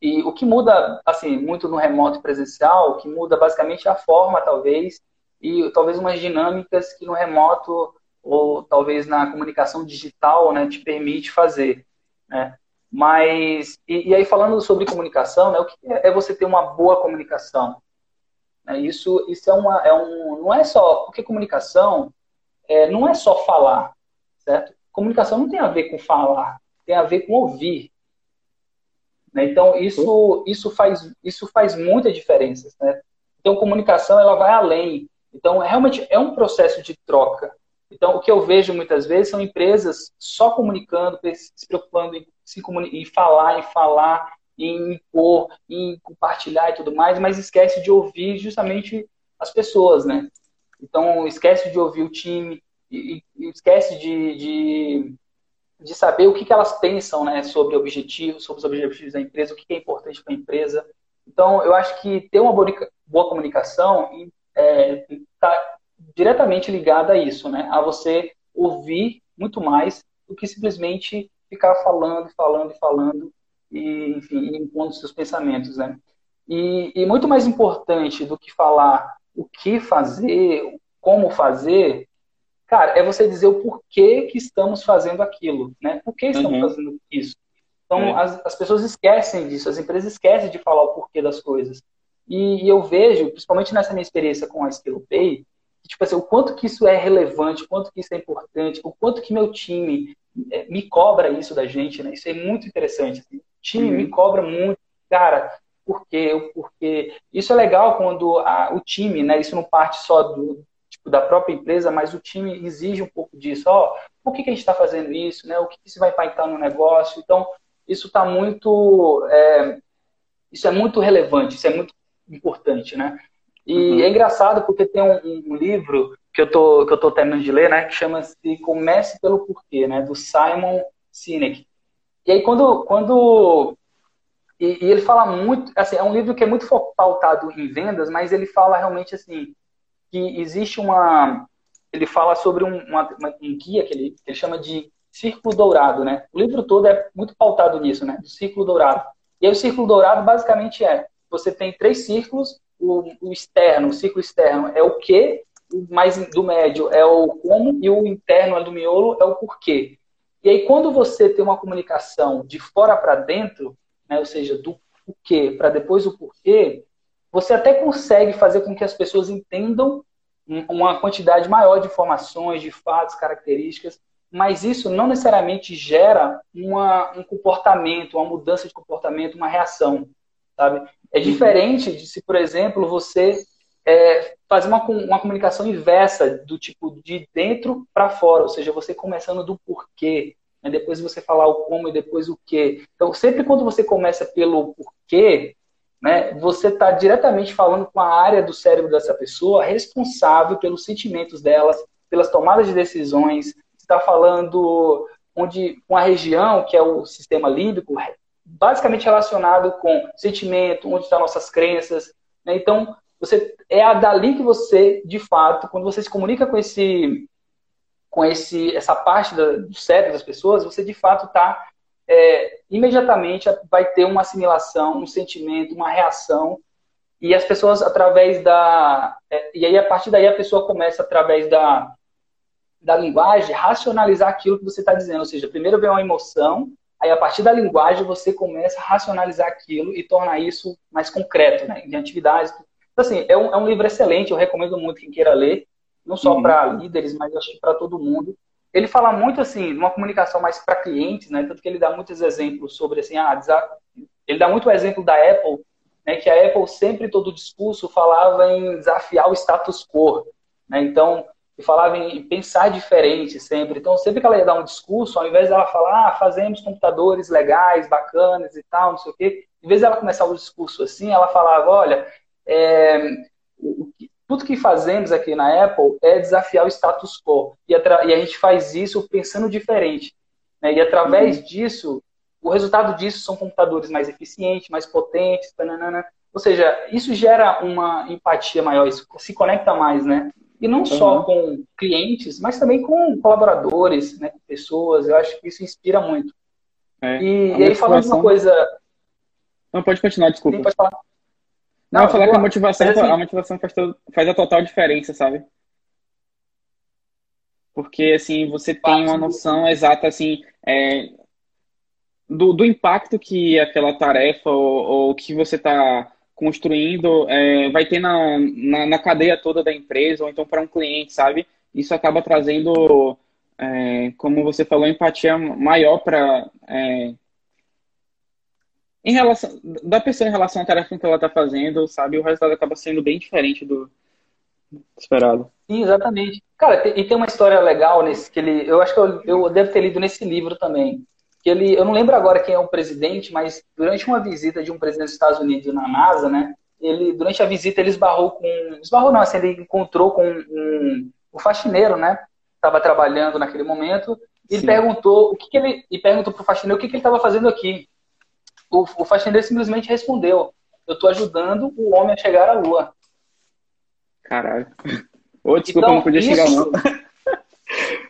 E o que muda, assim, muito no remoto e presencial, o que muda basicamente é a forma, talvez, e talvez umas dinâmicas que no remoto ou talvez na comunicação digital, né, te permite fazer, né? Mas, e, e aí falando sobre comunicação, né, o que é você ter uma boa comunicação? Né? Isso, isso é, uma, é um. Não é só. Porque comunicação é, não é só falar, certo? Comunicação não tem a ver com falar, tem a ver com ouvir. Né? Então, isso, isso, faz, isso faz muita diferença. Né? Então, comunicação ela vai além. Então, realmente é um processo de troca. Então, o que eu vejo muitas vezes são empresas só comunicando, se preocupando em, se em falar, em falar, em impor, em compartilhar e tudo mais, mas esquece de ouvir justamente as pessoas, né? Então, esquece de ouvir o time, e, e esquece de, de, de, saber o que, que elas pensam né, sobre objetivos, sobre os objetivos da empresa, o que, que é importante para a empresa. Então, eu acho que ter uma boa comunicação está é, tá diretamente ligada a isso, né? A você ouvir muito mais do que simplesmente ficar falando, falando e falando e, enfim, impondo seus pensamentos, né? E, e, muito mais importante do que falar o que fazer, como fazer, cara, é você dizer o porquê que estamos fazendo aquilo, né? Por que estamos uhum. fazendo isso? Então, é. as, as pessoas esquecem disso, as empresas esquecem de falar o porquê das coisas. E, e eu vejo, principalmente nessa minha experiência com a SkillPay, tipo assim, o quanto que isso é relevante, o quanto que isso é importante, o quanto que meu time é, me cobra isso da gente, né? Isso é muito interessante. Assim time me uhum. cobra muito, cara, por quê? Porque isso é legal quando a, o time, né? Isso não parte só do da própria empresa, mas o time exige um pouco disso. Ó, oh, por que, que a gente está fazendo isso, né? O que, que isso vai impactar no negócio? Então, isso está muito, é, isso é muito relevante, isso é muito importante, né? E uhum. é engraçado porque tem um, um, livro que eu tô que eu tô terminando de ler, né? Que chama-se Comece pelo Porquê, né? Do Simon Sinek. E aí, quando. quando e, e, ele fala muito. Assim, é um livro que é muito pautado em vendas, mas ele fala realmente assim. Que existe uma. Ele fala sobre um, uma, um guia que ele, ele chama de Círculo Dourado, né? O livro todo é muito pautado nisso, né? Do Círculo Dourado. E aí, o Círculo Dourado basicamente é: você tem três círculos, o, o externo, o círculo externo é o que, o mais do médio é o como, e o interno, do miolo, é o porquê. E aí, quando você tem uma comunicação de fora para dentro, né, ou seja, do o que para depois o porquê, você até consegue fazer com que as pessoas entendam uma quantidade maior de informações, de fatos, características, mas isso não necessariamente gera uma, um comportamento, uma mudança de comportamento, uma reação, sabe? É diferente de se, por exemplo, você é, fazer uma, uma comunicação inversa, do tipo de dentro para fora, ou seja, você começando do porquê, né? depois você falar o como e depois o que. Então, sempre quando você começa pelo porquê, né, você está diretamente falando com a área do cérebro dessa pessoa responsável pelos sentimentos delas, pelas tomadas de decisões. está falando onde uma região que é o sistema límbico, basicamente relacionado com sentimento, onde estão nossas crenças. Né? Então, você é dali que você, de fato, quando você se comunica com esse com esse essa parte do cérebro das pessoas, você de fato está é, imediatamente vai ter uma assimilação, um sentimento, uma reação e as pessoas através da é, e aí a partir daí a pessoa começa através da da linguagem racionalizar aquilo que você está dizendo, ou seja, primeiro vem uma emoção, aí a partir da linguagem você começa a racionalizar aquilo e tornar isso mais concreto, né, em atividades então, assim, é um, é um livro excelente, eu recomendo muito quem queira ler, não só uhum. para líderes, mas acho que para todo mundo. Ele fala muito, assim, uma comunicação mais para clientes, né? Tanto que ele dá muitos exemplos sobre, assim, ah, ele dá muito o exemplo da Apple, né? Que a Apple sempre, todo discurso, falava em desafiar o status quo, né? Então, ele falava em pensar diferente sempre. Então, sempre que ela ia dar um discurso, ao invés dela falar, ah, fazemos computadores legais, bacanas e tal, não sei o quê, em vez dela começar o discurso assim, ela falava, olha, é, tudo que fazemos aqui na Apple é desafiar o status quo. E, e a gente faz isso pensando diferente. Né? E através uhum. disso, o resultado disso são computadores mais eficientes, mais potentes, tananana. ou seja, isso gera uma empatia maior, isso se conecta mais, né? E não uhum. só com clientes, mas também com colaboradores, né, pessoas. Eu acho que isso inspira muito. É, e, e aí, falando uma coisa. Não, pode continuar, desculpa. Sim, pode falar. Não, não falar que a motivação, assim, a motivação faz, todo, faz a total diferença, sabe? Porque, assim, você tem uma noção exata, assim, é, do, do impacto que aquela tarefa ou, ou que você está construindo é, vai ter na, na, na, cadeia toda da empresa ou então para um cliente, sabe? Isso acaba trazendo, é, como você falou, empatia maior para é, em relação da pessoa em relação à tarefa que ela está fazendo, sabe, o resultado acaba sendo bem diferente do esperado. Sim, exatamente. Cara, e tem uma história legal nesse que ele, eu acho que eu, eu devo ter lido nesse livro também. Que ele, eu não lembro agora quem é o presidente, mas durante uma visita de um presidente dos Estados Unidos na NASA, né? Ele durante a visita ele esbarrou com, esbarrou não, assim, ele encontrou com um, um faxineiro, né? Estava trabalhando naquele momento. E Sim. perguntou o que, que ele e perguntou pro faxineiro o que, que ele estava fazendo aqui o, o faxineiro simplesmente respondeu: Eu estou ajudando o homem a chegar à lua. Caralho. Ô, desculpa, então, não podia isso... chegar,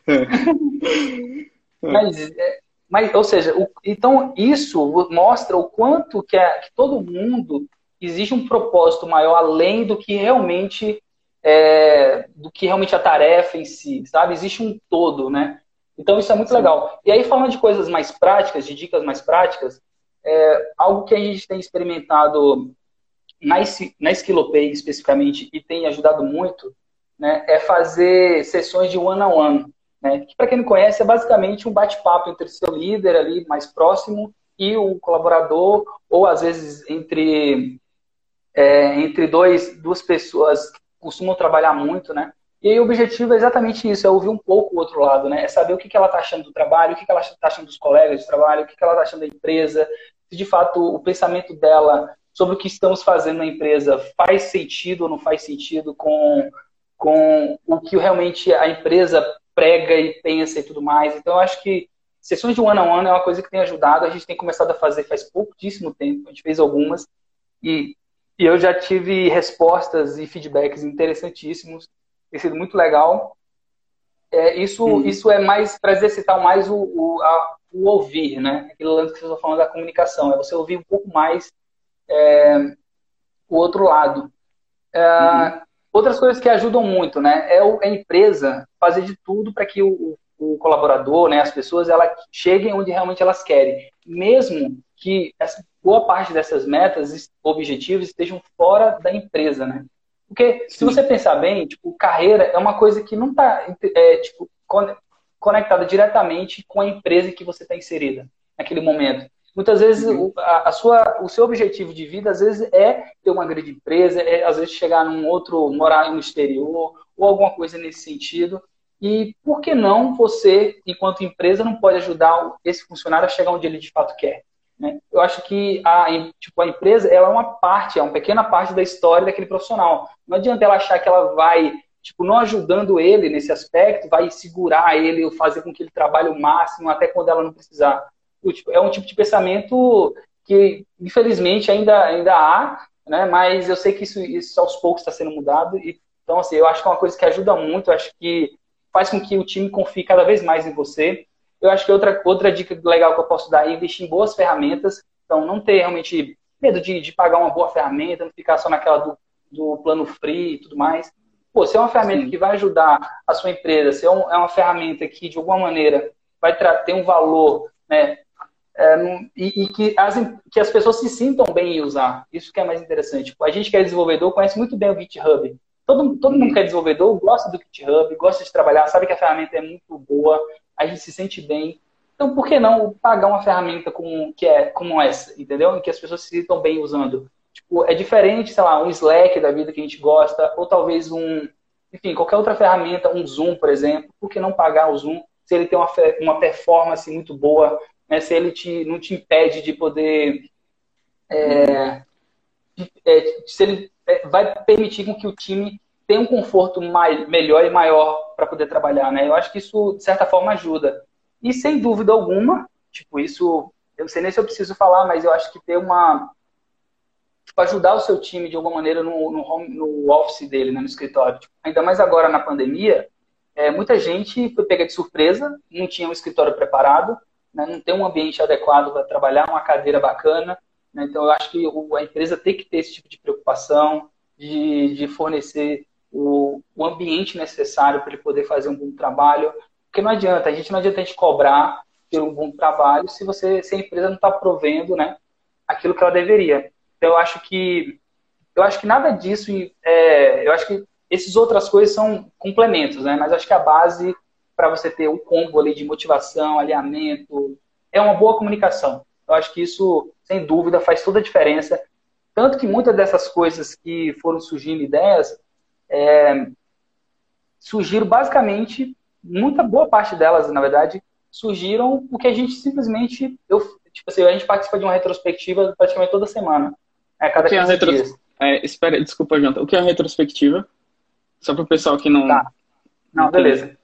não. mas, é, mas, ou seja, o, então isso mostra o quanto que, é, que todo mundo existe um propósito maior além do que realmente é, do que realmente a tarefa em si, sabe? Existe um todo, né? Então isso é muito Sim. legal. E aí falando de coisas mais práticas, de dicas mais práticas, é, algo que a gente tem experimentado na, na Skillopay especificamente e tem ajudado muito né, é fazer sessões de one-on-one. -on -one, né, que, para quem não conhece, é basicamente um bate-papo entre seu líder ali mais próximo e o colaborador, ou às vezes entre, é, entre dois, duas pessoas que costumam trabalhar muito, né? E aí o objetivo é exatamente isso, é ouvir um pouco o outro lado, né? É saber o que, ela está achando do trabalho, o que, ela está achando dos colegas de trabalho, o que ela está achando da empresa, se de fato o pensamento dela sobre o que estamos fazendo na empresa faz sentido ou não faz sentido com, com o que realmente a empresa prega e pensa e tudo mais. Então, eu acho que sessões de one-on-one -on -one é uma coisa que tem ajudado. A gente tem começado a fazer faz pouquíssimo tempo, a gente fez algumas, e, e eu já tive respostas e feedbacks interessantíssimos, tem sido muito legal. É, isso, uhum. isso é mais para exercitar mais o, o, a, o ouvir, né? Aquele lance que você está falando da comunicação, é você ouvir um pouco mais é, o outro lado. É, uhum. Outras coisas que ajudam muito, né? É, é a empresa fazer de tudo para que o, o, colaborador, né, as pessoas, elas cheguem onde realmente elas querem, mesmo que essa, boa parte dessas metas, objetivos estejam fora da empresa, né? Porque se você pensar bem, tipo, carreira é uma coisa que não está é, tipo, conectada diretamente com a empresa em que você está inserida naquele momento. Muitas vezes uhum. a, a, sua, o seu objetivo de vida, às vezes, é ter uma grande empresa, é às vezes chegar num outro, morar no exterior, ou alguma coisa nesse sentido. E por que não você, enquanto empresa, não pode ajudar esse funcionário a chegar onde ele de fato quer? Né? Eu acho que a, tipo, a empresa ela é uma parte, é uma pequena parte da história daquele profissional. Não adianta ela achar que ela vai, tipo, não ajudando ele nesse aspecto, vai segurar ele ou fazer com que ele trabalhe o máximo até quando ela não precisar. Tipo, é um tipo de pensamento que, infelizmente, ainda, ainda há, né? mas eu sei que isso, isso aos poucos está sendo mudado. E, então, assim, eu acho que é uma coisa que ajuda muito, eu acho que faz com que o time confie cada vez mais em você. Eu acho que outra, outra dica legal que eu posso dar é investir em boas ferramentas. Então, não ter realmente medo de, de pagar uma boa ferramenta, não ficar só naquela do, do plano free e tudo mais. Pô, se é uma ferramenta Sim. que vai ajudar a sua empresa, se é, um, é uma ferramenta que, de alguma maneira, vai ter um valor né, é, e, e, que, as, que as pessoas se sintam bem em usar. Isso que é mais interessante. A gente que é desenvolvedor conhece muito bem o GitHub. Todo, todo mundo que é desenvolvedor gosta do GitHub, gosta de trabalhar, sabe que a ferramenta é muito boa, a gente se sente bem. Então, por que não pagar uma ferramenta com, que é como essa, entendeu? Em que as pessoas se sintam bem usando. Tipo, é diferente, sei lá, um Slack da vida que a gente gosta, ou talvez um, enfim, qualquer outra ferramenta, um Zoom, por exemplo. Por que não pagar o Zoom se ele tem uma, uma performance muito boa, né, se ele te, não te impede de poder. É, de, é, se ele é, vai permitir com que o time tenha um conforto mais, melhor e maior para poder trabalhar. Né? Eu acho que isso, de certa forma, ajuda. E sem dúvida alguma, tipo, isso. Eu não sei nem se eu preciso falar, mas eu acho que ter uma. Tipo, ajudar o seu time de alguma maneira no, no, home, no office dele, né, no escritório. Tipo, ainda mais agora na pandemia, é, muita gente foi pega de surpresa, não tinha um escritório preparado, né, não tem um ambiente adequado para trabalhar, uma cadeira bacana. Né, então, eu acho que o, a empresa tem que ter esse tipo de preocupação de, de fornecer o, o ambiente necessário para ele poder fazer um bom trabalho. Porque não adianta, a gente não adianta a gente cobrar pelo um bom trabalho se você se a empresa não está provendo né, aquilo que ela deveria. Então, eu acho que eu acho que nada disso, é, eu acho que essas outras coisas são complementos, né? Mas acho que a base para você ter um combo ali de motivação, alinhamento, é uma boa comunicação. Eu acho que isso, sem dúvida, faz toda a diferença. Tanto que muitas dessas coisas que foram surgindo ideias, é, surgiram basicamente, muita boa parte delas, na verdade, surgiram porque a gente simplesmente, eu, tipo assim, a gente participa de uma retrospectiva praticamente toda semana, a cada 15 é retro... dias. É, espera, desculpa, Janta. O que é a retrospectiva? Só para o pessoal que não. Tá. Não, beleza.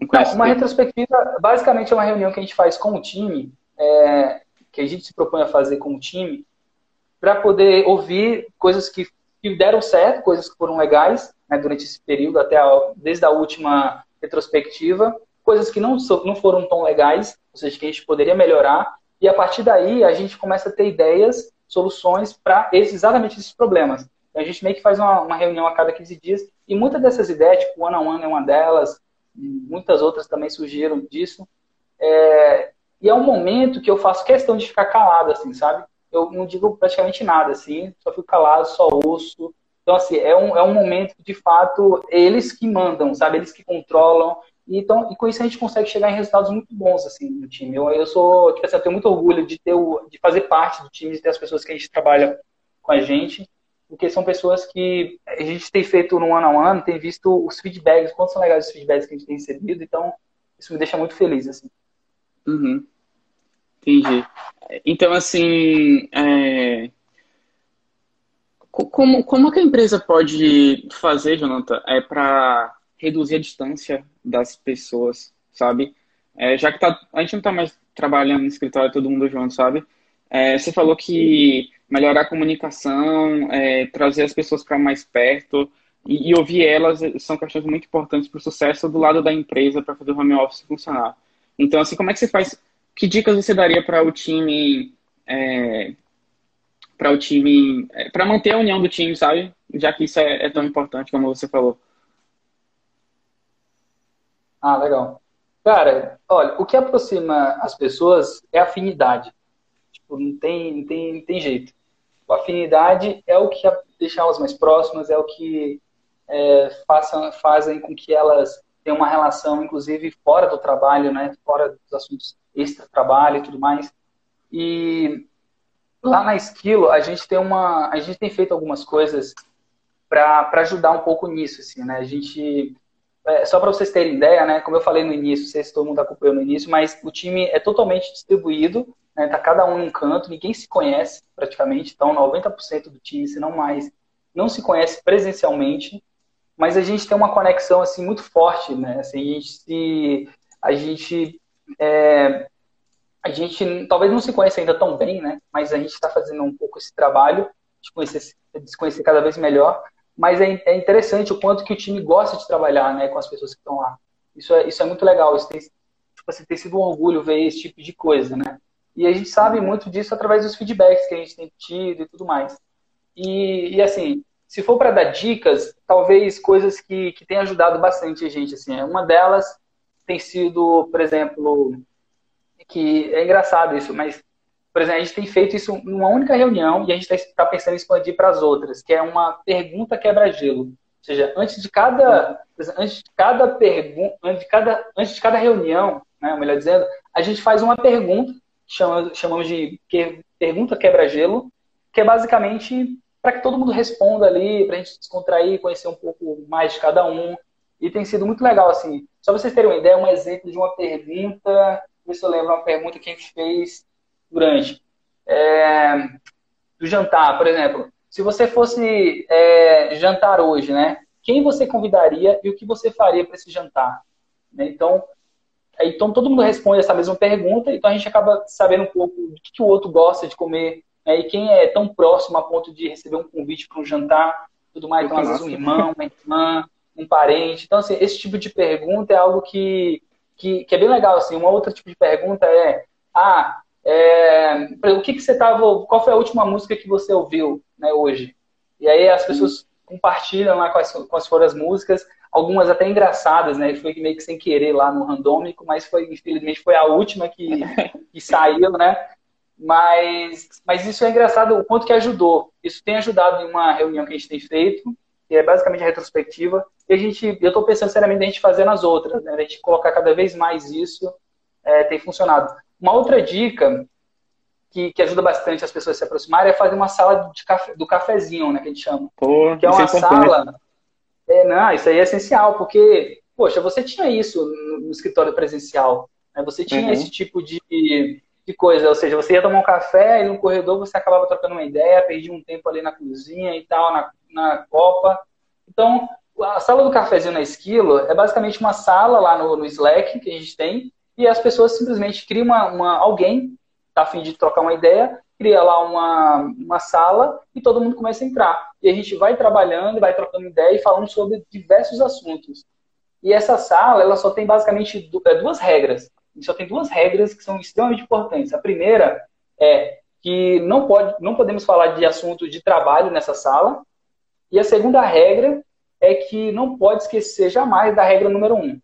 Não, uma retrospectiva, basicamente, é uma reunião que a gente faz com o time, é, que a gente se propõe a fazer com o time, para poder ouvir coisas que, que, deram certo, coisas que foram legais né, durante esse período, até a, desde a última retrospectiva, coisas que não, não foram tão legais, ou seja, que a gente poderia melhorar, e a partir daí a gente começa a ter ideias, soluções para exatamente esses problemas. A gente meio que faz uma, uma, reunião a cada 15 dias, e muitas dessas ideias, tipo one on one é uma delas, muitas outras também surgiram disso. É, e é um momento que eu faço questão de ficar calado, assim, sabe? Eu não digo praticamente nada, assim, só fico calado, só ouço. Então, assim, é um, é um momento que, de fato, eles que mandam, sabe? Eles que controlam. Então, e com isso a gente consegue chegar em resultados muito bons, assim, no time. Eu, eu sou, tipo assim, eu tenho muito orgulho de ter o, de fazer parte do time, de ter as pessoas que a gente trabalha com a gente porque são pessoas que a gente tem feito no ano a ano, tem visto os feedbacks, quantos são legais os feedbacks que a gente tem recebido, então isso me deixa muito feliz, assim. Uhum. Entendi. Então, assim, é... como, como que a empresa pode fazer, Jonathan, é, para reduzir a distância das pessoas, sabe? É, já que tá, a gente não está mais trabalhando no escritório todo mundo junto, sabe? É, você falou que melhorar a comunicação, é, trazer as pessoas para mais perto e, e, ouvir elas são questões muito importantes para o sucesso do lado da empresa para fazer o home office funcionar. Então, assim, como é que você faz? Que dicas você daria para o time, é, para o time, é, para manter a união do time, sabe? Já que isso é, é tão importante como você falou. Ah, legal. Cara, olha, o que aproxima as pessoas é afinidade. Tipo, não tem, não tem, não tem jeito. A afinidade é o que deixa elas mais próximas, é o que é, façam, fazem com que elas tem uma relação, inclusive, fora do trabalho, né? Fora dos assuntos extra-trabalho e tudo mais. E lá na Esquilo, a gente tem uma, a gente tem feito algumas coisas para ajudar um pouco nisso, assim, né? A gente é, só para vocês terem ideia, né? Como eu falei no início, não sei se todo mundo acompanhou no início, mas o time é totalmente distribuído, né? Tá cada um num canto, ninguém se conhece praticamente, então 90% do time, se não mais, não se conhece presencialmente, mas a gente tem uma conexão assim muito forte, né? Assim, a gente se, a gente é, a gente talvez não se conheça ainda tão bem, né? Mas a gente está fazendo um pouco esse trabalho de, conhecer, de se conhecer cada vez melhor. Mas é, é, interessante o quanto que o time gosta de trabalhar, né, com as pessoas que estão lá. Isso é, isso é muito legal. Isso tem, tipo, assim, tem sido um orgulho ver esse tipo de coisa, né? E a gente sabe muito disso através dos feedbacks que a gente tem tido e tudo mais. E, e assim, se for para dar dicas, talvez coisas que, que têm ajudado bastante a gente. Assim, uma delas tem sido, por exemplo, que é engraçado isso, mas, por exemplo, a gente tem feito isso numa única reunião e a gente está tá pensando em expandir para as outras, que é uma pergunta quebra-gelo. Ou seja, antes de cada, antes de cada pergunta, antes de cada, antes de cada reunião, né, melhor dizendo, a gente faz uma pergunta, chamamos, de que, pergunta quebra-gelo, que é basicamente para que todo mundo responda ali, para a gente descontrair, conhecer um pouco mais de cada um. E tem sido muito legal, assim. Só vocês terem uma ideia, um exemplo de uma pergunta ver se eu lembro uma pergunta que a gente fez durante. É, do jantar, por exemplo. Se você fosse é, jantar hoje, né? Quem você convidaria e o que você faria para esse jantar? Né? Então, então, todo mundo responde essa mesma pergunta, então a gente acaba sabendo um pouco do que, que o outro gosta de comer, né? e quem é tão próximo a ponto de receber um convite para um jantar, tudo mais. Então, às vezes, um irmão, uma irmã, um parente. Então, assim, esse tipo de pergunta é algo que que, que é bem legal, assim. Uma outra tipo de pergunta é, ah, é, o que, que você tava, qual foi a última música que você ouviu, né, hoje? E aí as pessoas compartilham lá quais, quais foram as músicas, algumas até engraçadas, né? Foi meio que sem querer lá no randômico, mas foi, infelizmente, foi a última que, que saiu, né? Mas, mas isso é engraçado, o quanto que ajudou. Isso tem ajudado em uma reunião que a gente tem feito, que é basicamente a retrospectiva. E a gente, eu estou pensando seriamente a gente fazer nas outras, né? A gente colocar cada vez mais isso, é, tem funcionado. Uma outra dica que, que, ajuda bastante as pessoas a se aproximarem é fazer uma sala do cafezinho, né? Que a gente chama. Pô, que é uma é sala. É, não, isso aí é essencial, porque, poxa, você tinha isso no, no escritório presencial. Né? Você tinha uhum. esse tipo de, de coisa, ou seja, você ia tomar um café e no corredor você acabava trocando uma ideia, perdia um tempo ali na cozinha e tal, na, na copa. Então, a sala do cafezinho na Esquilo é basicamente uma sala lá no, no Slack que a gente tem e as pessoas simplesmente criam uma, uma alguém tá a fim de trocar uma ideia, cria lá uma, uma sala e todo mundo começa a entrar. E a gente vai trabalhando, vai trocando ideia e falando sobre diversos assuntos. E essa sala, ela só tem basicamente é, duas regras. E só tem duas regras que são extremamente importantes. A primeira é que não, pode, não podemos falar de assuntos de trabalho nessa sala. E a segunda regra é que não pode esquecer jamais da regra número um.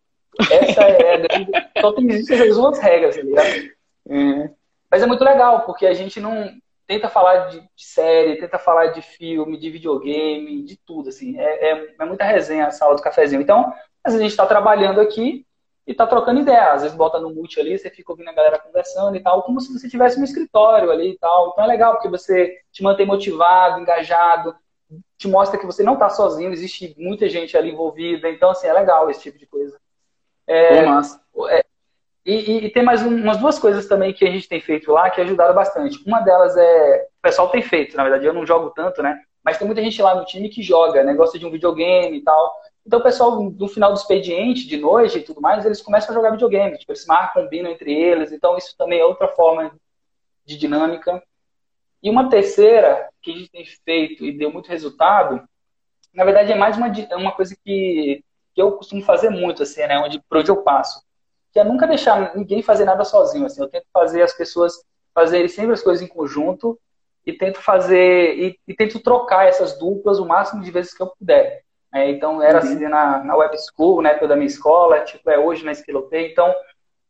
Essa é a grande. Só tem essas duas regras, tá ligado? Uhum. Mas é muito legal, porque a gente não tenta falar de, série, tenta falar de filme, de videogame, de tudo, assim. É, é, é muita resenha a sala do cafezinho. Então, às vezes a gente está trabalhando aqui e tá trocando ideia. Às vezes bota no mute ali, você fica ouvindo a galera conversando e tal, como se você tivesse um escritório ali e tal. Então é legal, porque você te mantém motivado, engajado, te mostra que você não está sozinho, existe muita gente ali envolvida. Então, assim, é legal esse tipo de coisa. É, é, e, e, tem mais um, umas duas coisas também que a gente tem feito lá que ajudaram bastante. Uma delas é. O pessoal tem feito, na verdade, eu não jogo tanto, né? Mas tem muita gente lá no time que joga, né? Gosta de um videogame e tal. Então o pessoal, no final do expediente, de noite e tudo mais, eles começam a jogar videogame. Tipo, eles marcam, combinam entre eles. Então isso também é outra forma de dinâmica. E uma terceira que a gente tem feito e deu muito resultado, na verdade é mais uma, é uma coisa que, que eu costumo fazer muito, assim, né? Onde, por onde eu passo. Que é nunca deixar ninguém fazer nada sozinho, assim. Eu tento fazer as pessoas fazerem sempre as coisas em conjunto e tento fazer, e, e tento trocar essas duplas o máximo de vezes que eu puder. É, então, era uhum. assim na, na web school, na época da minha escola, tipo, é hoje na Skillopay. Então,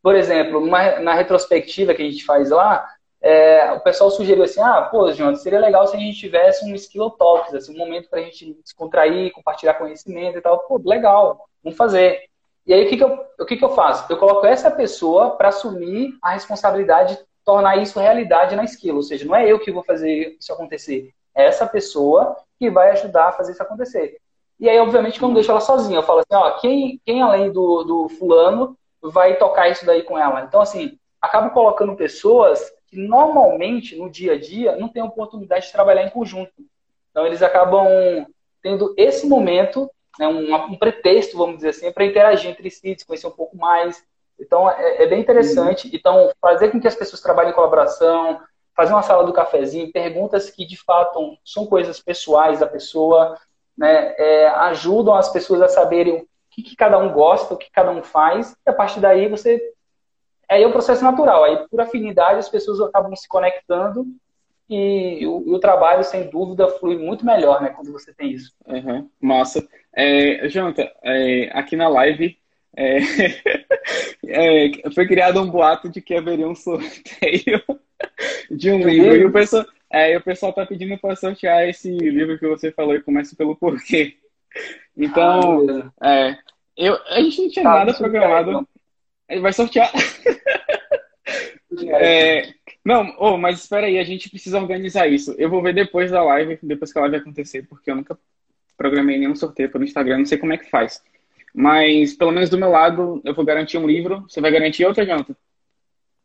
por exemplo, na retrospectiva que a gente faz lá, é, o pessoal sugeriu assim, ah, pô, Jonathan, seria legal se a gente tivesse um Skill Talks, assim, um momento para a gente descontrair, compartilhar conhecimento e tal. Pô, legal, vamos fazer. E aí, o que, que, eu, o que, que eu faço? Eu coloco essa pessoa para assumir a responsabilidade de tornar isso realidade na skill. Ou seja, não é eu que vou fazer isso acontecer. É essa pessoa que vai ajudar a fazer isso acontecer. E aí, obviamente, que eu não deixo ela sozinha. Eu falo assim, ó, quem, quem além do, do fulano vai tocar isso daí com ela? Então, assim, acabo colocando pessoas que normalmente, no dia a dia, não têm oportunidade de trabalhar em conjunto. Então, eles acabam tendo esse momento né, um, um, pretexto, vamos dizer assim, para interagir entre si, se conhecer um pouco mais. Então, é, é bem interessante. Uhum. Então, fazer com que as pessoas trabalhem em colaboração, fazer uma sala do cafezinho, perguntas que, de fato, são coisas pessoais da pessoa, né, é, ajudam as pessoas a saberem o que, que, cada um gosta, o que cada um faz, e a partir daí você... Aí é um processo natural, aí por afinidade as pessoas acabam se conectando e o, o, trabalho, sem dúvida, flui muito melhor, né, quando você tem isso. Uhum, massa. É, Jonathan, é, aqui na live é, é, foi criado um boato de que haveria um sorteio de um livro. E o pessoal, é, o pessoal tá pedindo para sortear esse livro que você falou e começa pelo porquê. Então, ah, é, eu, a gente não tinha tá, nada programado. Ele vai sortear. É, não, oh, mas espera aí, a gente precisa organizar isso. Eu vou ver depois da live, depois que a live acontecer, porque eu nunca programei nenhum sorteio pelo Instagram, não sei como é que faz. Mas, pelo menos do meu lado, eu vou garantir um livro. Você vai garantir outro, Jonathan?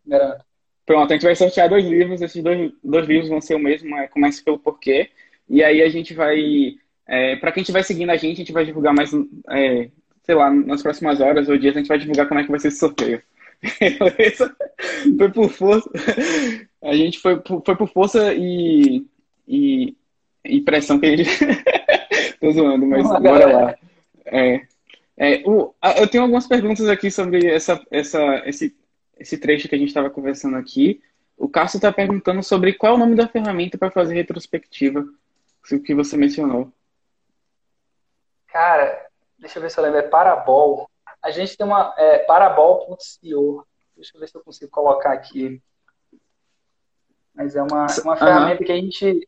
Garanto. Pronto, a gente vai sortear dois livros. Esses dois, dois livros vão ser o mesmo, é, começa pelo porquê. E aí a gente vai... É, para quem estiver seguindo a gente, a gente vai divulgar mais, é, sei lá, nas próximas horas ou dias, a gente vai divulgar como é que vai ser esse sorteio. Beleza? Foi por força. A gente foi, foi por força e, e, e pressão que a gente. Tô zoando, mas Vamos bora lá. É, é, o, eu tenho algumas perguntas aqui sobre essa, essa, esse, esse trecho que a gente estava conversando aqui. O Cássio está perguntando sobre qual é o nome da ferramenta para fazer retrospectiva, o que você mencionou. Cara, deixa eu ver se eu lembro, é Parabol. A gente tem uma é, parabol.co. Deixa eu ver se eu consigo colocar aqui. Mas é uma, uma ferramenta uhum. que a gente.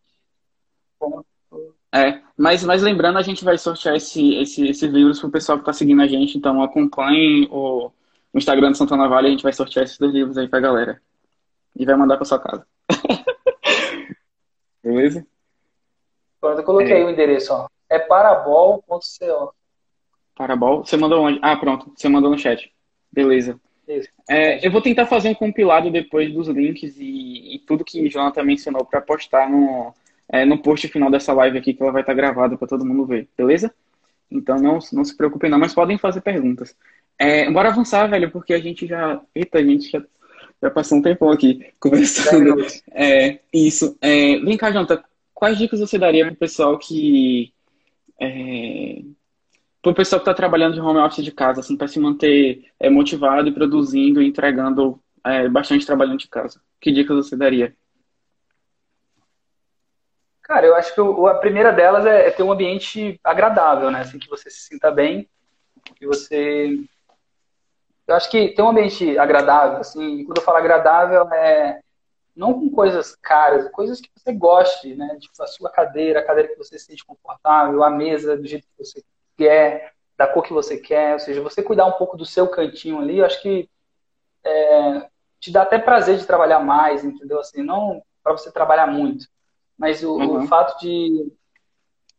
É, mas, mas lembrando, a gente vai sortear esse, esse, esses livros para o pessoal que está seguindo a gente, então acompanhem o, o Instagram do Santana Vale, a gente vai sortear esses dois livros aí para a galera. E vai mandar para sua casa. Beleza? Pronto, eu coloquei é. o endereço, ó. É parabol.co. Parabol? Você mandou onde? Ah, pronto, você mandou no chat. Beleza. É, eu vou tentar fazer um compilado depois dos links e, e tudo que o Jonathan mencionou para postar no, é, no post final dessa live aqui, que ela vai estar gravada para todo mundo ver, beleza? Então não, não se preocupem não, mas podem fazer perguntas. É, bora avançar, velho, porque a gente já... Eita, a gente já, já passou um tempão aqui conversando. É, isso. É, vem cá, Jonathan, quais dicas você daria para o pessoal que... Para o pessoal que está trabalhando de home office de casa, assim, para se manter é, motivado e produzindo e entregando é, bastante trabalho de casa? Que dicas você daria? Cara, eu acho que a primeira delas é, é ter um ambiente agradável, né? Assim, que você se sinta bem, que você... Eu acho que ter um ambiente agradável, assim, quando eu falo agradável, é não com coisas caras, coisas que você goste, né? Tipo, a sua cadeira, a cadeira que você se sente confortável, a mesa do jeito que você quer, da cor que você quer, ou seja, você cuidar um pouco do seu cantinho ali, eu acho que é, te dá até prazer de trabalhar mais, entendeu? Assim, não para você trabalhar muito, mas o, uhum. o fato de,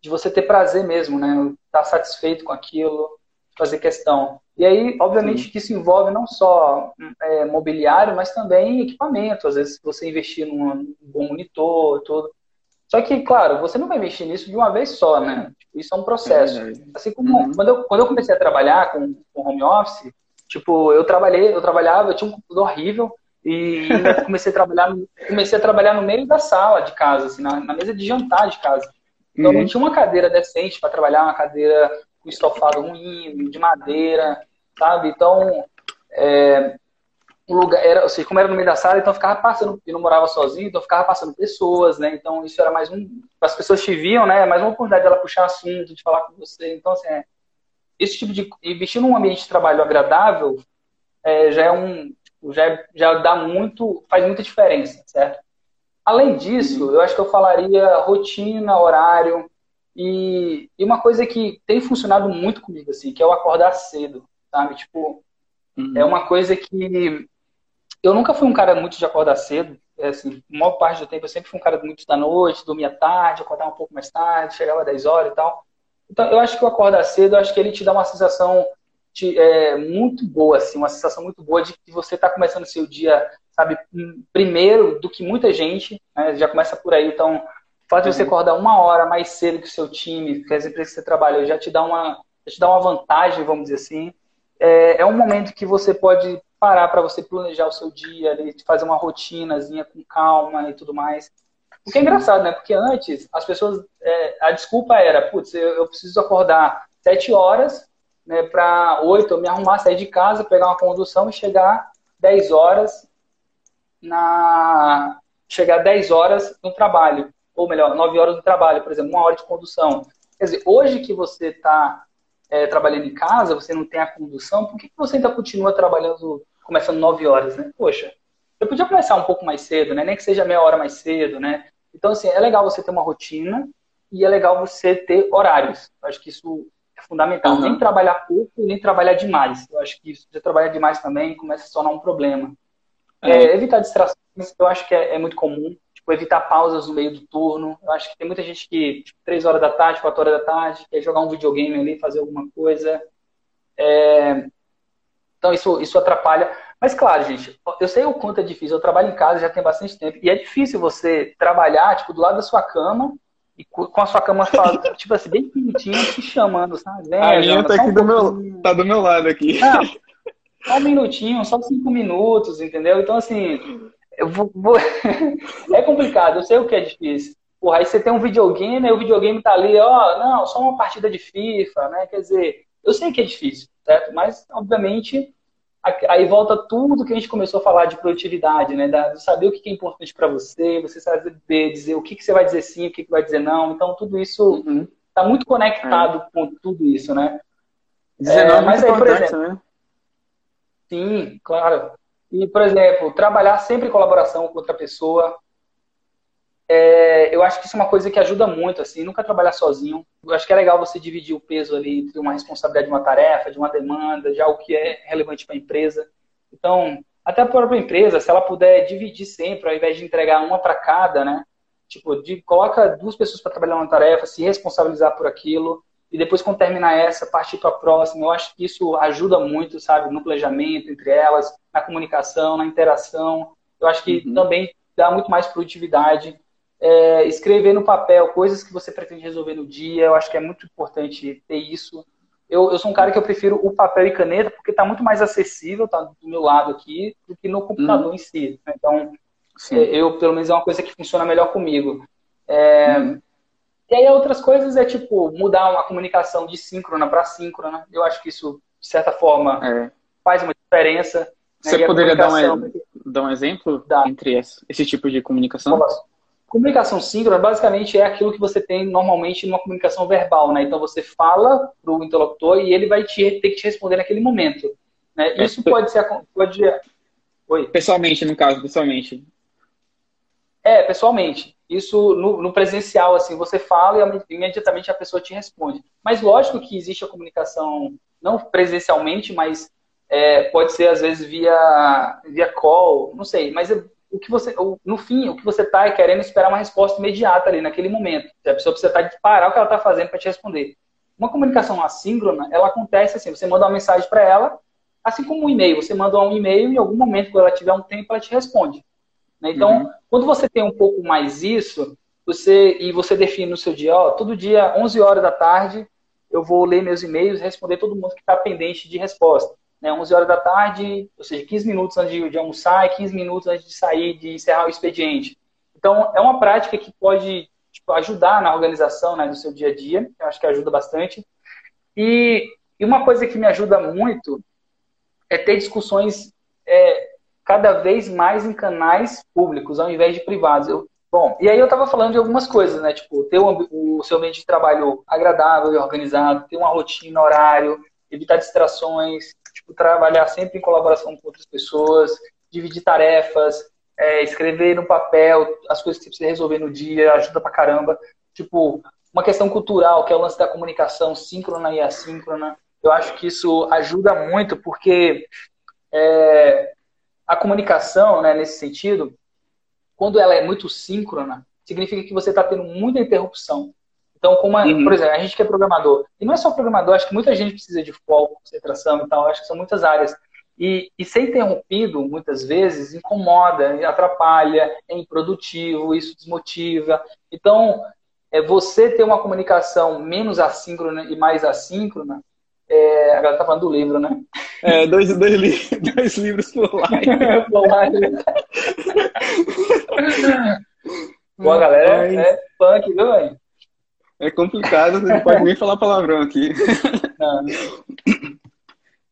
de você ter prazer mesmo, né? Estar tá satisfeito com aquilo, fazer questão. E aí, obviamente, Sim. que isso envolve não só é, mobiliário, mas também equipamento. Às vezes, você investir num, bom monitor, tudo. Só que, claro, você não vai investir nisso de uma vez só, né? Isso é um processo. É assim como uhum. quando, eu, quando eu comecei a trabalhar com, com home office, tipo, eu trabalhei, eu trabalhava, eu tinha um computador horrível, e comecei a trabalhar, comecei a trabalhar no meio da sala de casa, assim, na, na mesa de jantar de casa. Então uhum. não tinha uma cadeira decente para trabalhar, uma cadeira com estofado ruim, de madeira, sabe? Então, é, o lugar era, ou seja, como era no meio da sala, então eu ficava passando, eu não morava sozinho, então ficava passando pessoas, né? Então isso era mais um, as pessoas te viam, né? Mais uma oportunidade dela puxar assunto, de falar com você. Então, assim, é, esse tipo de investir num ambiente de trabalho agradável é, já é um já, já dá muito, faz muita diferença, certo? Além disso, eu acho que eu falaria rotina, horário e, e uma coisa que tem funcionado muito comigo, assim, que é o acordar cedo. sabe? Tipo, uhum. é uma coisa que eu nunca fui um cara muito de acordar cedo, é assim, a maior parte do tempo eu sempre fui um cara muito da noite, dormia tarde, acordava um pouco mais tarde, chegava às 10 horas e tal. Então, eu acho que o acordar cedo, eu acho que ele te dá uma sensação de, é, muito boa, assim, uma sensação muito boa de que você está começando o seu dia, sabe, primeiro do que muita gente, né, já começa por aí. Então, o fato de você uhum. acordar uma hora mais cedo que o seu time, que as empresas que você trabalha, já te dá uma, já te dá uma vantagem, vamos dizer assim. É, é um momento que você pode parar para você planejar o seu dia, fazer uma rotinazinha com calma e tudo mais. O que é engraçado, né? Porque antes as pessoas. É, a desculpa era, putz, eu, eu, preciso acordar sete horas, né, para oito, eu me arrumar, sair de casa, pegar uma condução e chegar dez horas na. chegar dez horas no trabalho. Ou melhor, nove horas no trabalho, por exemplo, uma hora de condução. Quer dizer, hoje que você está é, trabalhando em casa, você não tem a condução, por que, que você ainda continua trabalhando começando 9 horas, né? Poxa, eu podia começar um pouco mais cedo, né? Nem que seja meia hora mais cedo, né? Então, assim, é legal você ter uma rotina e é legal você ter horários. Eu acho que isso é fundamental. Uhum. Nem trabalhar pouco, nem trabalhar demais. Eu acho que se você trabalhar demais também, começa a se tornar um problema. É. É, evitar distrações, eu acho que é, é, muito comum. Tipo, evitar pausas no meio do turno. Eu acho que tem muita gente que, tipo, 3 horas da tarde, 4 horas da tarde, quer jogar um videogame ali, fazer alguma coisa. Então isso, isso atrapalha. Mas claro, gente, eu sei o quanto é difícil. Eu trabalho em casa já tem bastante tempo. E é difícil você trabalhar, tipo, do lado da sua cama e com a sua cama, tipo assim, bem bonitinha, te chamando, sabe? Vem, a minha tá aqui um do meu, tá do meu lado aqui. Não, só um minutinho, só cinco minutos, entendeu? Então, assim, eu vou, vou... é complicado, eu sei o que é difícil. Porra, aí você tem um videogame, e o videogame tá ali, ó, não, só uma partida de FIFA, né? Quer dizer, eu sei que é difícil certo? Mas, obviamente, aí volta tudo que a gente começou a falar de produtividade, né? De saber o que é importante para você, você saber dizer o que, você vai dizer sim, o que, vai dizer não. Então, tudo isso está uhum. Muito conectado é. com tudo isso, né? Dizer é, mas aí, por exemplo, né? Sim, claro. E, por exemplo, trabalhar sempre em colaboração com outra pessoa, é, eu acho que isso é uma coisa que ajuda muito, assim, nunca trabalhar sozinho. Eu acho que é legal você dividir o peso ali entre uma responsabilidade de uma tarefa, de uma demanda, de algo que é relevante para a empresa. Então, até a própria empresa, se ela puder dividir sempre, ao invés de entregar uma para cada, né? Tipo, de, coloca duas pessoas para trabalhar uma tarefa, se responsabilizar por aquilo, e depois, quando terminar essa, partir para a próxima. Eu acho que isso ajuda muito, sabe, no planejamento entre elas, na comunicação, na interação. Eu acho que uhum. também dá muito mais produtividade é, escrever no papel coisas que você pretende resolver no dia. Eu acho que é muito importante ter isso. Eu, eu sou um cara que eu prefiro o papel e caneta porque está muito mais acessível, tá do meu lado aqui, do que no computador hum. em si. Né? Então, é, eu, pelo menos, é uma coisa que funciona melhor comigo. É, hum. E aí, outras coisas é tipo mudar uma comunicação de síncrona para síncrona. Eu acho que isso, de certa forma, é. faz uma diferença. Né? Você né? poderia dar um, dar um exemplo Dá. entre esse, esse tipo de comunicação? Posso. Comunicação síncrona basicamente é aquilo que você tem normalmente numa comunicação verbal, né? Então você fala para o interlocutor e ele vai te, ter que te responder naquele momento. Né? É, Isso pode ser. Pode... Oi. Pessoalmente, no caso, pessoalmente. É, pessoalmente. Isso no, no, presencial, assim, você fala e imediatamente a pessoa te responde. Mas lógico que existe a comunicação, não presencialmente, mas é, pode ser às vezes via, via call, não sei. Mas o que você, no fim, o que você está é querendo esperar uma resposta imediata ali, naquele momento. A pessoa precisa estar tá de parar o que ela está fazendo para te responder. Uma comunicação assíncrona, ela acontece assim, você manda uma mensagem para ela, assim como um e-mail. Você manda um e-mail e em algum momento, quando ela tiver um tempo, ela te responde. Né? Então, uhum. quando você tem um pouco mais isso, você e você define no seu dia, ó, todo dia, 11 horas da tarde, eu vou ler meus e-mails e responder todo mundo que está pendente de resposta né, 11 horas da tarde, ou seja, 15 minutos antes de, de almoçar e 15 minutos antes de sair, de encerrar o expediente. Então, é uma prática que pode tipo, ajudar na organização né, do seu dia a dia, eu acho que ajuda bastante. E, e uma coisa que me ajuda muito é ter discussões é, cada vez mais em canais públicos, ao invés de privados. Eu, bom, e aí eu estava falando de algumas coisas, né? Tipo, ter o, o seu ambiente de trabalho agradável e organizado, ter uma rotina, horário, evitar distrações, tipo, trabalhar sempre em colaboração com outras pessoas, dividir tarefas, é, escrever no papel as coisas que você precisa resolver no dia, ajuda pra caramba. Tipo, uma questão cultural, que é o lance da comunicação síncrona e assíncrona. Eu acho que isso ajuda muito, porque é, a comunicação, né, nesse sentido, quando ela é muito síncrona, significa que você está tendo muita interrupção. Então, como a, uhum. por exemplo, a gente que é programador, e não é só programador, acho que muita gente precisa de foco, concentração e tal, acho que são muitas áreas. E, e ser interrompido, muitas vezes, incomoda, atrapalha, é improdutivo, isso desmotiva. Então, é você ter uma comunicação menos assíncrona e mais assíncrona, é, a galera tá falando do livro, né? É, dois, dois, li dois livros por live. por live. Boa, galera é, é punk, viu, velho? É complicado, você não pode nem falar palavrão aqui. Não.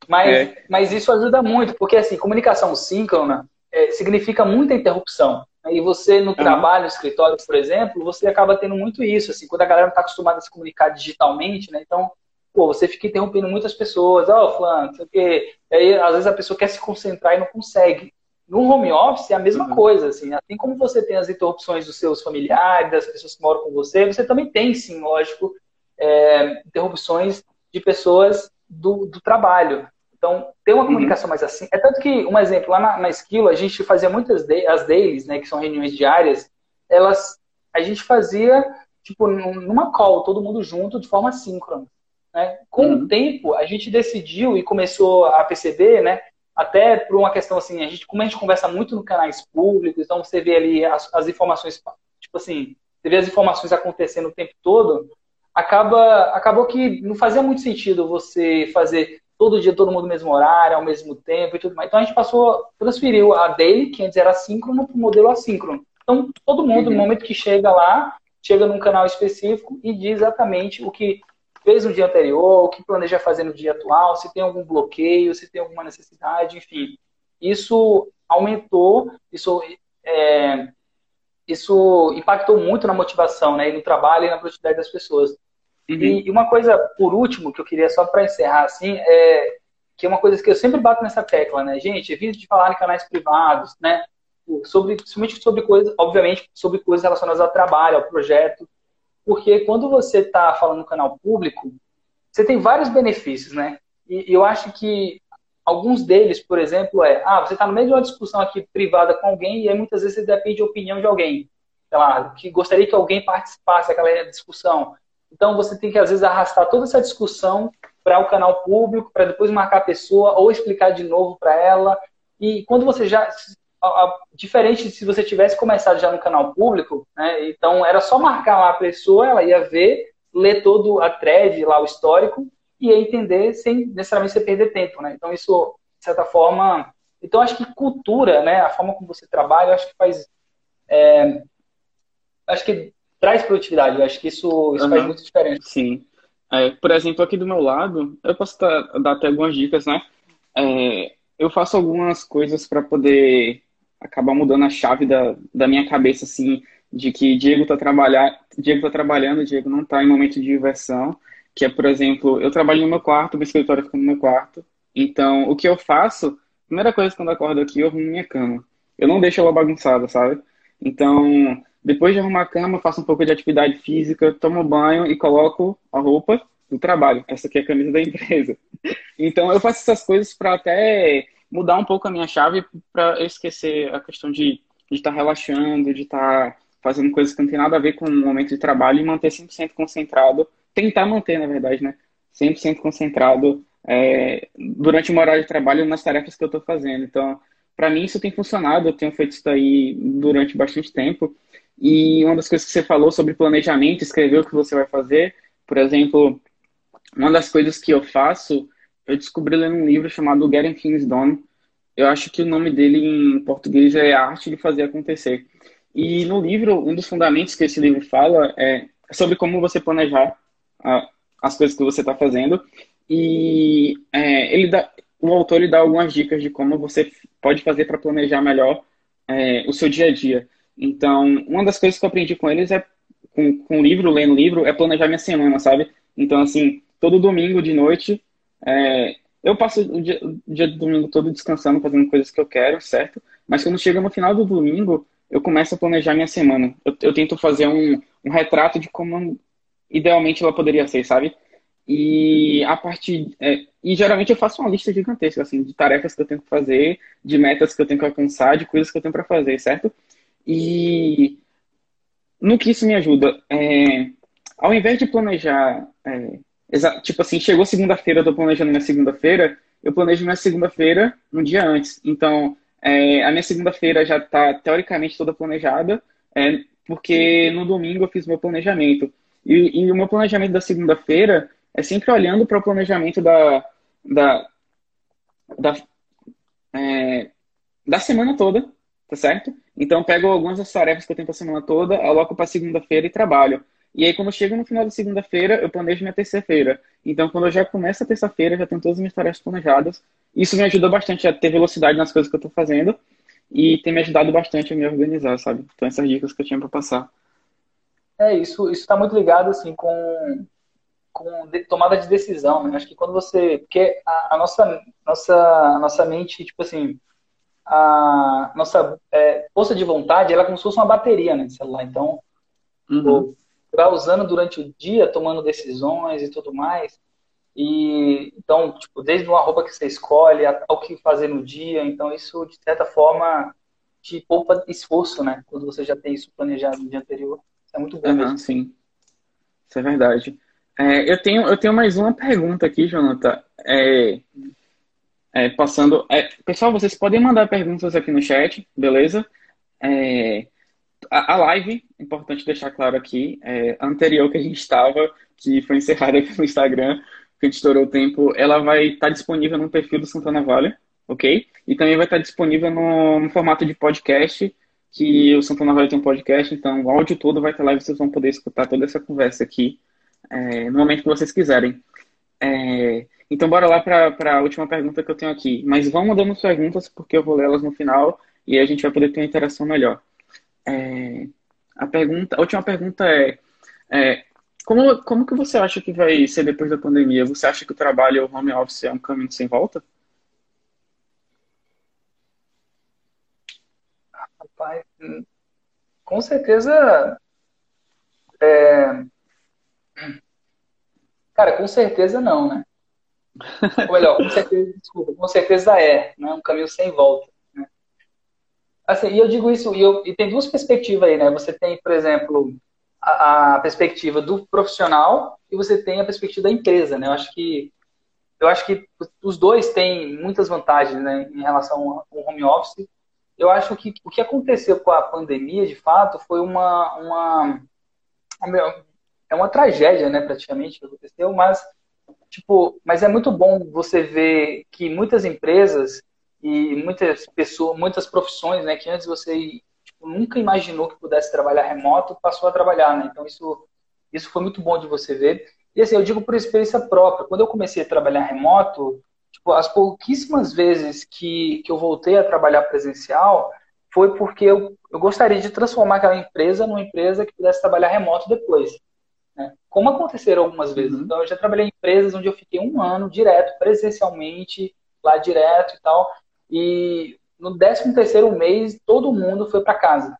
Mas, é. mas isso ajuda muito, porque assim, comunicação síncrona é, significa muita interrupção. E você, no trabalho, no escritório, por exemplo, você acaba tendo muito isso, assim, quando a galera não está acostumada a se comunicar digitalmente, né? Então, pô, você fica interrompendo muitas pessoas, ó, oh, fulano, sei o quê. E aí, às vezes, a pessoa quer se concentrar e não consegue. No home office é a mesma uhum. coisa, assim, assim como você tem as interrupções dos seus familiares, das pessoas que moram com você, você também tem, sim, lógico, é, interrupções de pessoas do, do trabalho. Então, ter uma uhum. comunicação mais assim. É tanto que, um exemplo, lá na, na Esquilo, a gente fazia muitas de, as dailies, né, que são reuniões diárias, elas, a gente fazia, tipo, numa call, todo mundo junto, de forma síncrona. Né? Com uhum. o tempo, a gente decidiu e começou a perceber, né, até por uma questão assim, a gente, como a gente conversa muito no canais públicos, então você vê ali as, as informações, tipo assim, você vê as informações acontecendo o tempo todo, acaba, acabou que não fazia muito sentido você fazer todo dia, todo mundo no mesmo horário, ao mesmo tempo e tudo mais. Então a gente passou, transferiu a daily, que antes era assíncrono, para o modelo assíncrono. Então todo mundo, uhum. no momento que chega lá, chega num canal específico e diz exatamente o que fez no dia anterior, o que planeja fazer no dia atual, se tem algum bloqueio, se tem alguma necessidade, enfim. Isso aumentou, isso, é, isso impactou muito na motivação, né, e no trabalho e na produtividade das pessoas. Uhum. E, e, uma coisa, por último, que eu queria só para encerrar, assim, é que é uma coisa que eu sempre bato nessa tecla, né, gente, evite de falar em canais privados, né, sobre, principalmente sobre coisas, obviamente, sobre coisas relacionadas ao trabalho, ao projeto, porque quando você está falando no canal público, você tem vários benefícios, né? E eu acho que alguns deles, por exemplo, é, ah, você está no meio de uma discussão aqui privada com alguém e aí muitas vezes você depende de opinião de alguém, sei lá, que gostaria que alguém participasse daquela discussão. Então você tem que às vezes arrastar toda essa discussão para o canal público, para depois marcar a pessoa ou explicar de novo para ela. E quando você já diferente de se você tivesse começado já no canal público, né? Então era só marcar lá a pessoa, ela ia ver, ler todo a thread lá, o histórico, e ia entender sem necessariamente você perder tempo, né? Então isso, de certa forma, então acho que cultura, né? A forma como você trabalha, acho que faz, é, acho que traz produtividade. Eu acho que isso, isso uhum. faz muita diferença. Sim. É, por exemplo, aqui do meu lado, eu posso dar, dar até algumas dicas, né? É, eu faço algumas coisas para poder acabar mudando a chave da, da minha cabeça, assim, de que Diego tá, trabalhar, Diego tá trabalhando, Diego não tá em momento de diversão, que é, por exemplo, eu trabalho no meu quarto, meu escritório fica no meu quarto, então o que eu faço, primeira coisa quando acordo aqui, eu arrumo minha cama. Eu não deixo ela bagunçada, sabe? Então, depois de arrumar a cama, faço um pouco de atividade física, tomo banho e coloco a roupa do trabalho. Essa aqui é a camisa da empresa. Então, eu faço essas coisas para até mudar um pouco a minha chave para eu esquecer a questão de estar tá relaxando, de estar tá fazendo coisas que não tem nada a ver com o momento de trabalho e manter 100% concentrado, tentar manter, na verdade, né? 100% concentrado é, durante o horário de trabalho nas tarefas que eu estou fazendo. Então, para mim isso tem funcionado, eu tenho feito isso aí durante bastante tempo. E uma das coisas que você falou sobre planejamento, escrever o que você vai fazer, por exemplo, uma das coisas que eu faço eu descobri lendo um livro chamado Getting Things Done. Eu acho que o nome dele em português é Arte de Fazer Acontecer. E no livro, um dos fundamentos que esse livro fala é sobre como você planejar a, as coisas que você está fazendo. E é, ele dá, o autor ele dá algumas dicas de como você pode fazer para planejar melhor é, o seu dia a dia. Então, uma das coisas que eu aprendi com eles é, com, com o livro, lendo livro, é planejar minha semana, sabe? Então, assim, todo domingo de noite é, eu passo o dia, o dia, do domingo todo descansando, fazendo coisas que eu quero, certo? Mas quando chega no final do domingo, eu começo a planejar minha semana. Eu, eu tento fazer um, um retrato de como idealmente ela poderia ser, sabe? E a partir. É, e geralmente eu faço uma lista gigantesca, assim, de tarefas que eu tenho que fazer, de metas que eu tenho que alcançar, de coisas que eu tenho para fazer, certo? E no que isso me ajuda? É, ao invés de planejar, é, tipo assim, chegou segunda-feira, eu tô planejando minha segunda-feira, eu planejo minha segunda-feira um dia antes. Então, é, a minha segunda-feira já está teoricamente toda planejada, é, porque no domingo eu fiz meu planejamento. E, e o meu planejamento da segunda-feira é sempre olhando para o planejamento da, da, da, é, da semana toda, tá certo? Então, pego algumas das tarefas que eu tenho para semana toda, aloco para segunda-feira e trabalho. E aí, quando eu chego no final da segunda-feira, eu planejo minha terça-feira. Então, quando eu já começo a terça-feira, já tenho todas as minhas tarefas planejadas. Isso me ajuda bastante a ter velocidade nas coisas que eu estou fazendo e tem me ajudado bastante a me organizar, sabe? Então, essas dicas que eu tinha para passar. É, isso está muito ligado, assim, com, com de, tomada de decisão, né? Acho que quando você... Porque a, a nossa, nossa, a nossa mente, tipo assim, a nossa é, força de vontade, ela é como se fosse uma bateria, né, celular. Então, uhum usando durante o dia, tomando decisões e tudo mais. E então, tipo, desde uma roupa que você escolhe ao que fazer no dia, então isso de certa forma te poupa esforço, né? Quando você já tem isso planejado no dia anterior. Isso é muito bom. Uhum, sim. Isso é verdade. É, eu, tenho, eu tenho mais uma pergunta aqui, Jonathan. É, é, passando. É, pessoal, vocês podem mandar perguntas aqui no chat, beleza? É, a, a live, importante deixar claro aqui, é, anterior que a gente estava, que foi encerrada aqui no Instagram, que a gente estourou o tempo, ela vai estar tá disponível no perfil do Santana Vale, ok? E também vai estar tá disponível no, no, formato de podcast, que o Santana Vale tem um podcast, então o áudio todo vai estar lá e vocês vão poder escutar toda essa conversa aqui é, no momento que vocês quiserem. É, então, bora lá para a última pergunta que eu tenho aqui. Mas vão mandando perguntas, porque eu vou lê-las no final e a gente vai poder ter uma interação melhor. É, a pergunta, a última pergunta é, é, como, como que você acha que vai ser depois da pandemia? Você acha que o trabalho home office é um caminho sem volta? Rapaz, com certeza. É... Cara, com certeza não, né? Ou melhor, com certeza, desculpa, com certeza é, né? Um caminho sem volta. Assim, e eu digo isso, e, eu, e tem duas perspectivas aí, né? Você tem, por exemplo, a, a, perspectiva do profissional e você tem a perspectiva da empresa, né? Eu acho que eu acho que os dois têm muitas vantagens, né, em relação ao home office. Eu acho que o que aconteceu com a pandemia, de fato, foi uma uma é uma tragédia, né, praticamente que aconteceu, mas tipo, mas é muito bom você ver que muitas empresas e muitas pessoas, muitas profissões, né, que antes você tipo, nunca imaginou que pudesse trabalhar remoto, passou a trabalhar, né? Então isso isso foi muito bom de você ver. E assim, eu digo por experiência própria. Quando eu comecei a trabalhar remoto, tipo, as pouquíssimas vezes que, que eu voltei a trabalhar presencial, foi porque eu, eu gostaria de transformar aquela empresa numa empresa que pudesse trabalhar remoto depois. Né? Como aconteceram algumas vezes. Uhum. Então, eu já trabalhei em empresas onde eu fiquei um ano direto, presencialmente, lá direto e tal. E no 13 terceiro mês, todo mundo foi para casa.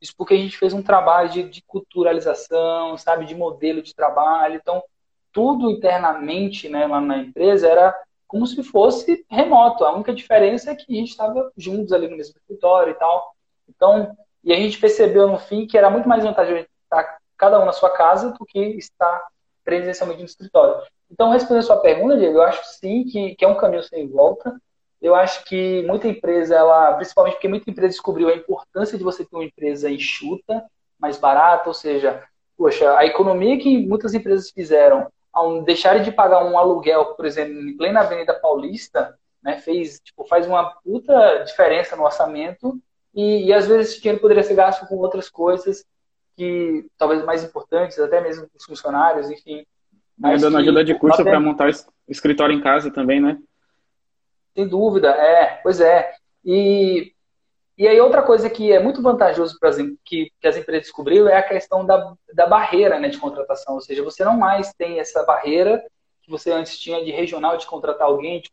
Isso porque a gente fez um trabalho de, de, culturalização, sabe, de modelo de trabalho. Então, tudo internamente, né, lá na empresa era como se fosse remoto. A única diferença é que a gente estava juntos ali no mesmo escritório e tal. Então, e a gente percebeu no fim que era muito mais vantajoso estar cada um na sua casa do que estar presencialmente no escritório. Então, respondendo a sua pergunta, Diego, eu acho sim que, que é um caminho sem volta. Eu acho que muita empresa, ela, principalmente porque muita empresa descobriu a importância de você ter uma empresa enxuta, mais barata, ou seja, poxa, a economia que muitas empresas fizeram ao deixarem de pagar um aluguel, por exemplo, em plena Avenida Paulista, né, fez, tipo, faz uma puta diferença no orçamento e, e às vezes esse dinheiro poderia ser gasto com outras coisas que talvez mais importantes, até mesmo com os funcionários, enfim. Mas dando ajuda de custo para montar escritório em casa também, né? Sem dúvida, é, pois é. E, e aí outra coisa que é muito vantajoso para que, que as empresas descobriram é a questão da, da barreira né, de contratação, ou seja, você não mais tem essa barreira que você antes tinha de regional, de contratar alguém, de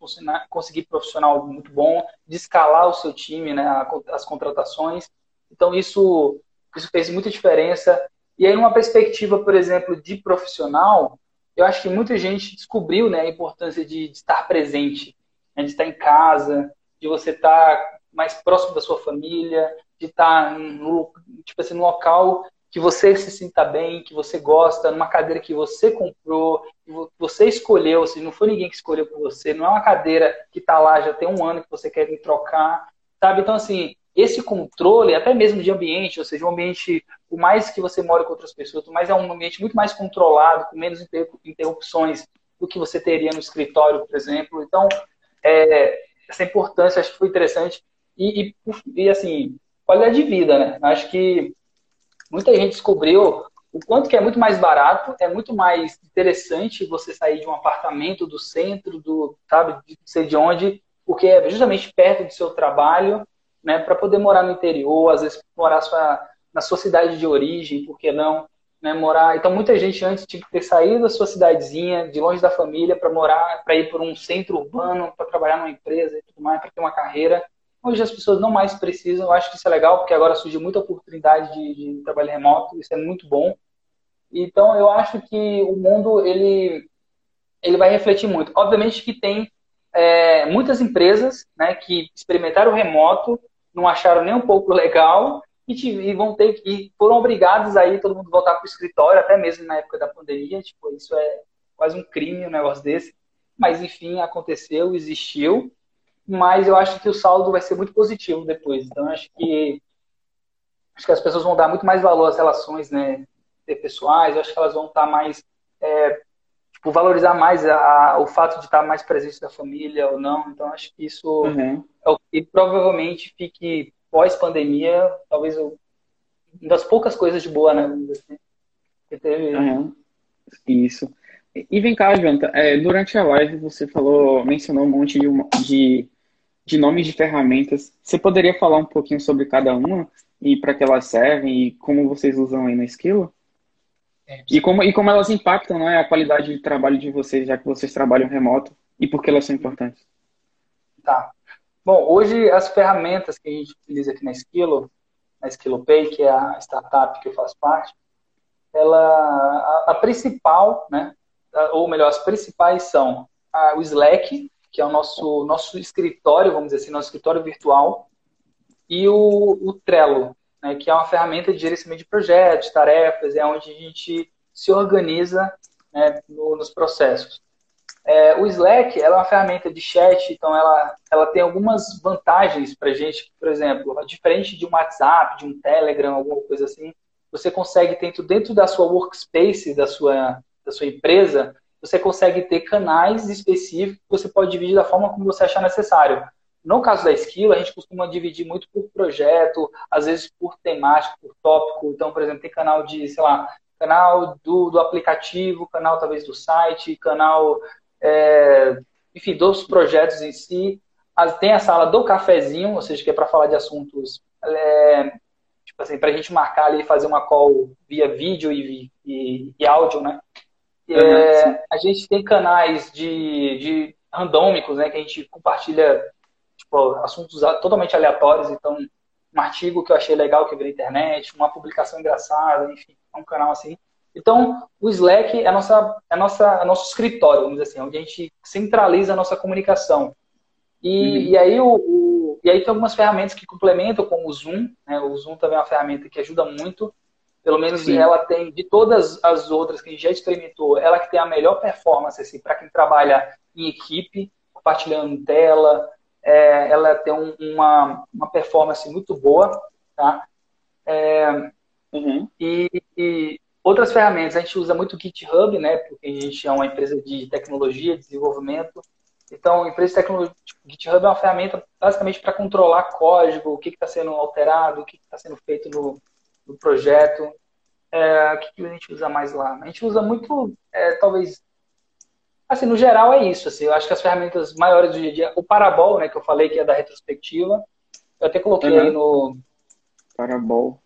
conseguir profissional muito bom, de escalar o seu time, né, as contratações. Então isso, isso fez muita diferença. E aí numa perspectiva, por exemplo, de profissional, eu acho que muita gente descobriu né, a importância de, de estar presente, né, de estar em casa, de você estar mais próximo da sua família, de estar no, tipo assim, no local que você se sinta bem, que você gosta, numa cadeira que você comprou, que você escolheu, assim, não foi ninguém que escolheu por você, não é uma cadeira que está lá já tem um ano que você quer me trocar, sabe? Então, assim, esse controle, até mesmo de ambiente, ou seja, um ambiente, por mais que você more com outras pessoas, mas é um ambiente muito mais controlado, com menos interrupções do que você teria no escritório, por exemplo. Então, é, essa importância acho que foi interessante. E, e, e, assim, qualidade de vida, né? Acho que muita gente descobriu o quanto que é muito mais barato, é muito mais interessante você sair de um apartamento do centro, do, sabe, de de onde, porque é justamente perto do seu trabalho, né, para poder morar no interior, às vezes morar sua, na sua cidade de origem, por que não? Né, morar. Então muita gente antes tinha que ter saído da sua cidadezinha, de longe da família, para morar, para ir para um centro urbano, para trabalhar numa empresa e tudo mais, para ter uma carreira. Hoje as pessoas não mais precisam. Eu acho que isso é legal, porque agora surge muita oportunidade de, de trabalho remoto. Isso é muito bom. Então eu acho que o mundo ele ele vai refletir muito. Obviamente que tem é, muitas empresas né, que experimentaram o remoto não acharam nem um pouco legal e, e vão ter e foram obrigados aí todo mundo voltar para o escritório, até mesmo na época da pandemia. Tipo, isso é quase um crime um negócio desse. Mas enfim, aconteceu, existiu. Mas eu acho que o saldo vai ser muito positivo depois. Então acho que acho que as pessoas vão dar muito mais valor às relações, né, pessoais. Eu acho que elas vão estar mais é, tipo, valorizar mais a, a, o fato de estar mais presente da família ou não. Então, acho que isso uhum. é o que provavelmente fique pós-pandemia, talvez uma das poucas coisas de boa, né? Assim, que teve. Uhum. Isso. E vem cá, Jonathan, é, durante a live você falou, mencionou um monte de, de, de nomes de ferramentas. Você poderia falar um pouquinho sobre cada uma e para que elas servem e como vocês usam aí na Esquilo? E como, e como elas impactam né, a qualidade de trabalho de vocês, já que vocês trabalham remoto, e por que elas são importantes? Tá. Bom, hoje as ferramentas que a gente utiliza aqui na Esquilo, na EsquiloPay, que é a startup que eu faço parte, ela, a, a principal, né, ou melhor, as principais são a, o Slack, que é o nosso, nosso escritório, vamos dizer assim, nosso escritório virtual, e o, o Trello, né, que é uma ferramenta de gerenciamento de projetos, tarefas, é onde a gente se organiza né, no, nos processos. É, o Slack é uma ferramenta de chat, então ela, ela tem algumas vantagens para gente, por exemplo, diferente de um WhatsApp, de um Telegram, alguma coisa assim, você consegue, dentro, dentro da sua workspace, da sua, da sua empresa, você consegue ter canais específicos que você pode dividir da forma como você achar necessário. No caso da Skill, a gente costuma dividir muito por projeto, às vezes por temático, por tópico. Então, por exemplo, tem canal de, sei lá, canal do, do aplicativo, canal talvez do site, canal, é, enfim, dos projetos em si. Tem a sala do cafezinho, ou seja, que é para falar de assuntos, é, tipo assim, para a gente marcar ali e fazer uma call via vídeo e, e, e áudio, né? É, a gente tem canais de, de randômicos, né, que a gente compartilha tipo, assuntos totalmente aleatórios. Então, um artigo que eu achei legal que eu vi na internet, uma publicação engraçada, enfim, é um canal assim. Então, o Slack é, a nossa, é, a nossa, é nosso escritório, vamos dizer assim, onde a gente centraliza a nossa comunicação. E, uhum. e, aí, o, o, e aí tem algumas ferramentas que complementam, como o Zoom. Né? O Zoom também é uma ferramenta que ajuda muito. Pelo menos Sim. ela tem, de todas as outras que a gente já experimentou, ela que tem a melhor performance assim, para quem trabalha em equipe, compartilhando tela, é, ela tem um, uma, uma performance muito boa, tá? É, uhum. e, e, outras ferramentas, a gente usa muito o GitHub, né? Porque a gente é uma empresa de tecnologia, desenvolvimento. Então, empresa de tecnologia, tipo, GitHub é uma ferramenta basicamente para controlar código, o que está sendo alterado, o que está sendo feito no, no projeto. É, o que, que, a gente usa mais lá? A gente usa muito, é, talvez, Assim, no geral é isso. Assim, eu acho que as ferramentas maiores do dia a dia, o Parabol, né, que eu falei que é da retrospectiva, eu até coloquei uhum. aí no Parabol.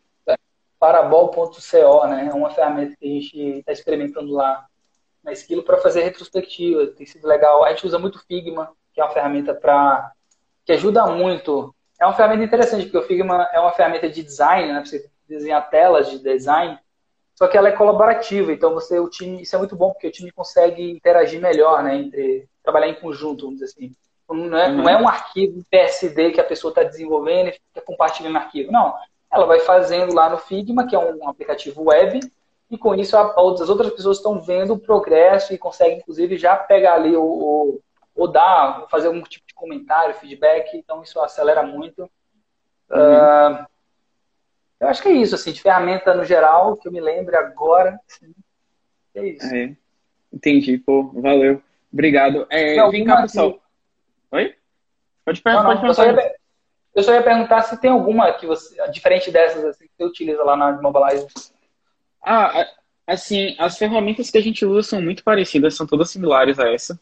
Parabol.co, né? É uma ferramenta que a gente está experimentando lá na Esquilo para fazer retrospectiva. Tem sido legal. A gente usa muito Figma, que é uma ferramenta para que ajuda muito. É uma ferramenta interessante, porque o Figma é uma ferramenta de design, né? Você desenhar telas de design. só que ela é colaborativa, então você, o time, isso é muito bom porque o time consegue interagir melhor, né, entre trabalhar em conjunto, vamos dizer assim. Não é, uhum. não é um arquivo PSD que a pessoa está desenvolvendo e fica compartilhando arquivo. Não, ela vai fazendo lá no Figma, que é um aplicativo web, e com isso as outras pessoas estão vendo o progresso e conseguem, inclusive, já pegar ali o, o ou dar, fazer algum tipo de comentário, feedback, então isso acelera muito. Uhum. Uh, eu acho que é isso, assim, de ferramenta no geral, que eu me lembre agora. Assim, é isso. É, entendi, pô, valeu. Obrigado. É, vem cá, pessoal. Oi? Pode, perguntar, pode perguntar. Eu só ia perguntar se tem alguma que você, diferente dessas, assim, que você utiliza lá na Mobilize. Ah, assim, as ferramentas que a gente usa são muito parecidas, são todas similares a essa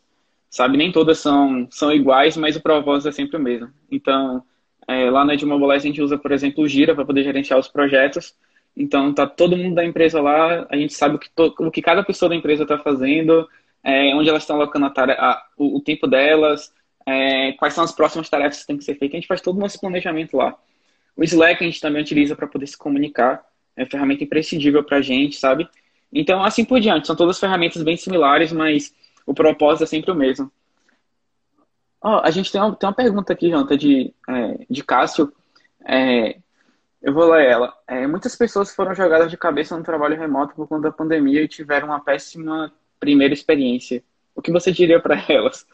sabe? Nem todas são, são iguais, mas o propósito é sempre o mesmo. Então, é, lá na Edmobilize a gente usa, por exemplo, o Gira para poder gerenciar os projetos. Então, tá todo mundo da empresa lá, a gente sabe o que, to, o que cada pessoa da empresa está fazendo, é, onde elas estão alocando a a, o, o, tempo delas, é, quais são as próximas tarefas que têm que ser feitas. A gente faz todo o nosso planejamento lá. O Slack a gente também utiliza para poder se comunicar, é ferramenta imprescindível para a gente, sabe? Então, assim por diante, são todas ferramentas bem similares, mas o propósito é sempre o mesmo. Oh, a gente tem uma, tem uma pergunta aqui, Janta, de, é, de Cássio. É, eu vou ler ela. É, muitas pessoas foram jogadas de cabeça no trabalho remoto por conta da pandemia e tiveram uma péssima primeira experiência. O que você diria para elas?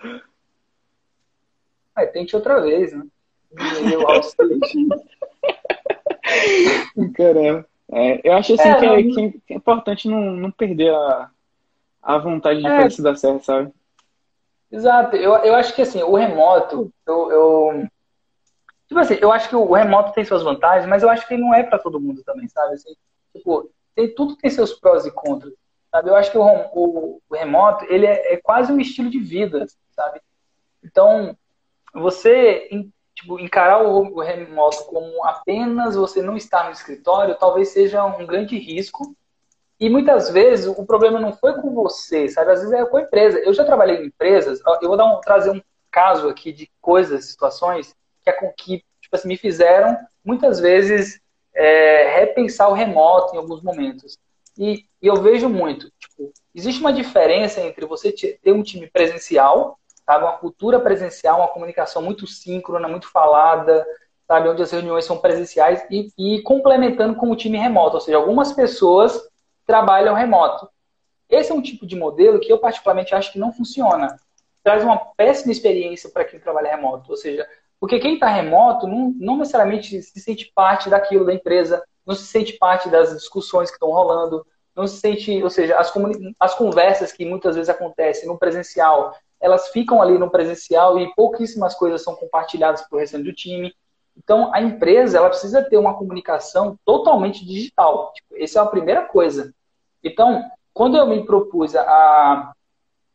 Tente outra vez, né? Caramba. É, eu acho assim é, que, é, que, é importante não, não perder a, a vontade de é. fazer isso dar certo, sabe? Exato. Eu, eu acho que assim, o remoto, eu, eu, Tipo assim, eu acho que o remoto tem suas vantagens, mas eu acho que ele não é para todo mundo também, sabe? Assim, tipo, tem, tudo tem seus prós e contras, sabe? Eu acho que o, o, o remoto, ele é, é, quase um estilo de vida, sabe? Então, você tipo, encarar o, remoto como apenas você não estar no escritório, talvez seja um grande risco, e muitas vezes o problema não foi com você, sabe? Às vezes é com a empresa. Eu já trabalhei em empresas, eu vou um, trazer um caso aqui de coisas, situações que, que tipo assim, me fizeram muitas vezes é, repensar o remoto em alguns momentos. E, e, eu vejo muito, tipo, existe uma diferença entre você ter um time presencial, sabe? Uma cultura presencial, uma comunicação muito síncrona, muito falada, sabe? Onde as reuniões são presenciais e, e complementando com o time remoto. Ou seja, algumas pessoas trabalham remoto. Esse é um tipo de modelo que eu particularmente acho que não funciona. Traz uma péssima experiência para quem trabalha remoto. Ou seja, porque quem está remoto não, não necessariamente se sente parte daquilo da empresa, não se sente parte das discussões que estão rolando, não se sente, ou seja, as, as conversas que muitas vezes acontecem no presencial, elas ficam ali no presencial e pouquíssimas coisas são compartilhadas para o restante do time. Então, a empresa ela precisa ter uma comunicação totalmente digital. Tipo, essa é a primeira coisa. Então, quando eu me propus a,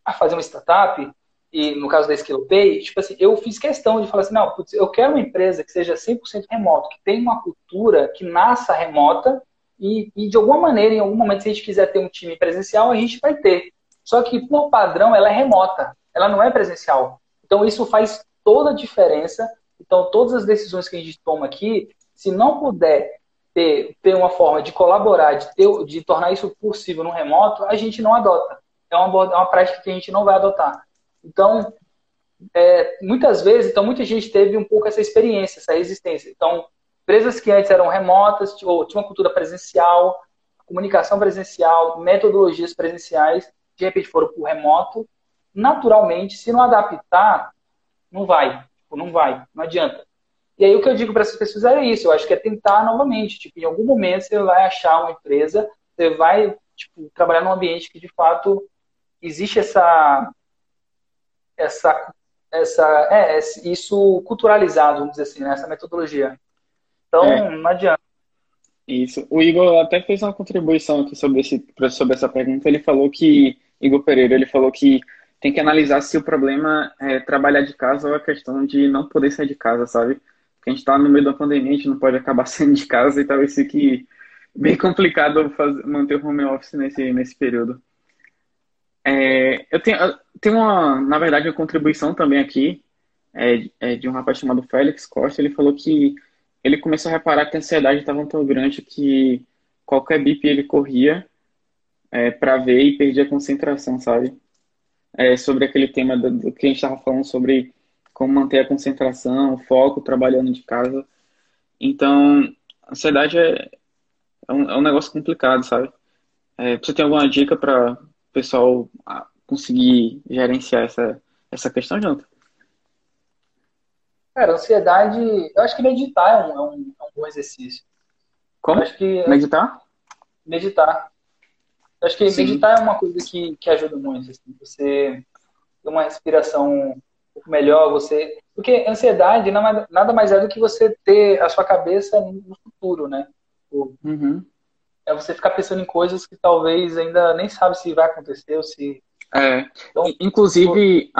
a fazer uma startup, e no caso da SkillPay, tipo assim, eu fiz questão de falar assim, não, putz, eu quero uma empresa que seja 100% remoto, que tenha uma cultura que nasça remota e, e, de alguma maneira, em algum momento, se a gente quiser ter um time presencial, a gente vai ter. Só que, por padrão, ela é remota, ela não é presencial. Então, isso faz toda a diferença. Então, todas as decisões que a gente toma aqui, se não puder ter, ter uma forma de colaborar, de, ter, de tornar isso possível no remoto, a gente não adota. É uma, é uma prática que a gente não vai adotar. Então, é, muitas vezes, então muita gente teve um pouco essa experiência, essa resistência. Então, empresas que antes eram remotas, ou tinham uma cultura presencial, comunicação presencial, metodologias presenciais, de repente foram para o remoto, naturalmente, se não adaptar, não vai. Tipo, não vai, não adianta. E aí o que eu digo para essas pessoas é isso, eu acho que é tentar novamente, tipo, em algum momento você vai achar uma empresa, você vai, tipo, trabalhar num ambiente que de fato existe essa essa essa é isso culturalizado, vamos dizer assim, né? essa metodologia. Então, é. não adianta. Isso. O Igor até fez uma contribuição aqui sobre, esse, sobre essa pergunta. Ele falou que, Igor Pereira, ele falou que tem que analisar se o problema é trabalhar de casa ou a questão de não poder sair de casa, sabe? Porque a gente está no meio da pandemia, a gente não pode acabar saindo de casa e talvez fique bem complicado fazer, manter o home office nesse, nesse período. É, eu tenho, tenho uma, na verdade, uma contribuição também aqui é, é de um rapaz chamado Félix Costa. Ele falou que ele começou a reparar que a ansiedade estava tão grande que qualquer bip ele corria é, para ver e perdi a concentração, sabe? É, sobre aquele tema do, do que a gente estava falando sobre como manter a concentração, o foco, trabalhando de casa. Então, ansiedade é, é, um, é um negócio complicado, sabe? É, você tem alguma dica para o pessoal ah, conseguir gerenciar essa, essa questão, Jonathan? Cara, ansiedade. Eu acho que meditar é um, é um, é um bom exercício. Como? Eu acho que meditar? Meditar. Eu acho que Sim. meditar é uma coisa que, que ajuda muito. Assim, você ter uma respiração um pouco melhor, você. Porque ansiedade nada mais é do que você ter a sua cabeça no futuro, né? Uhum. É você ficar pensando em coisas que talvez ainda nem sabe se vai acontecer ou se. É. Então, Inclusive.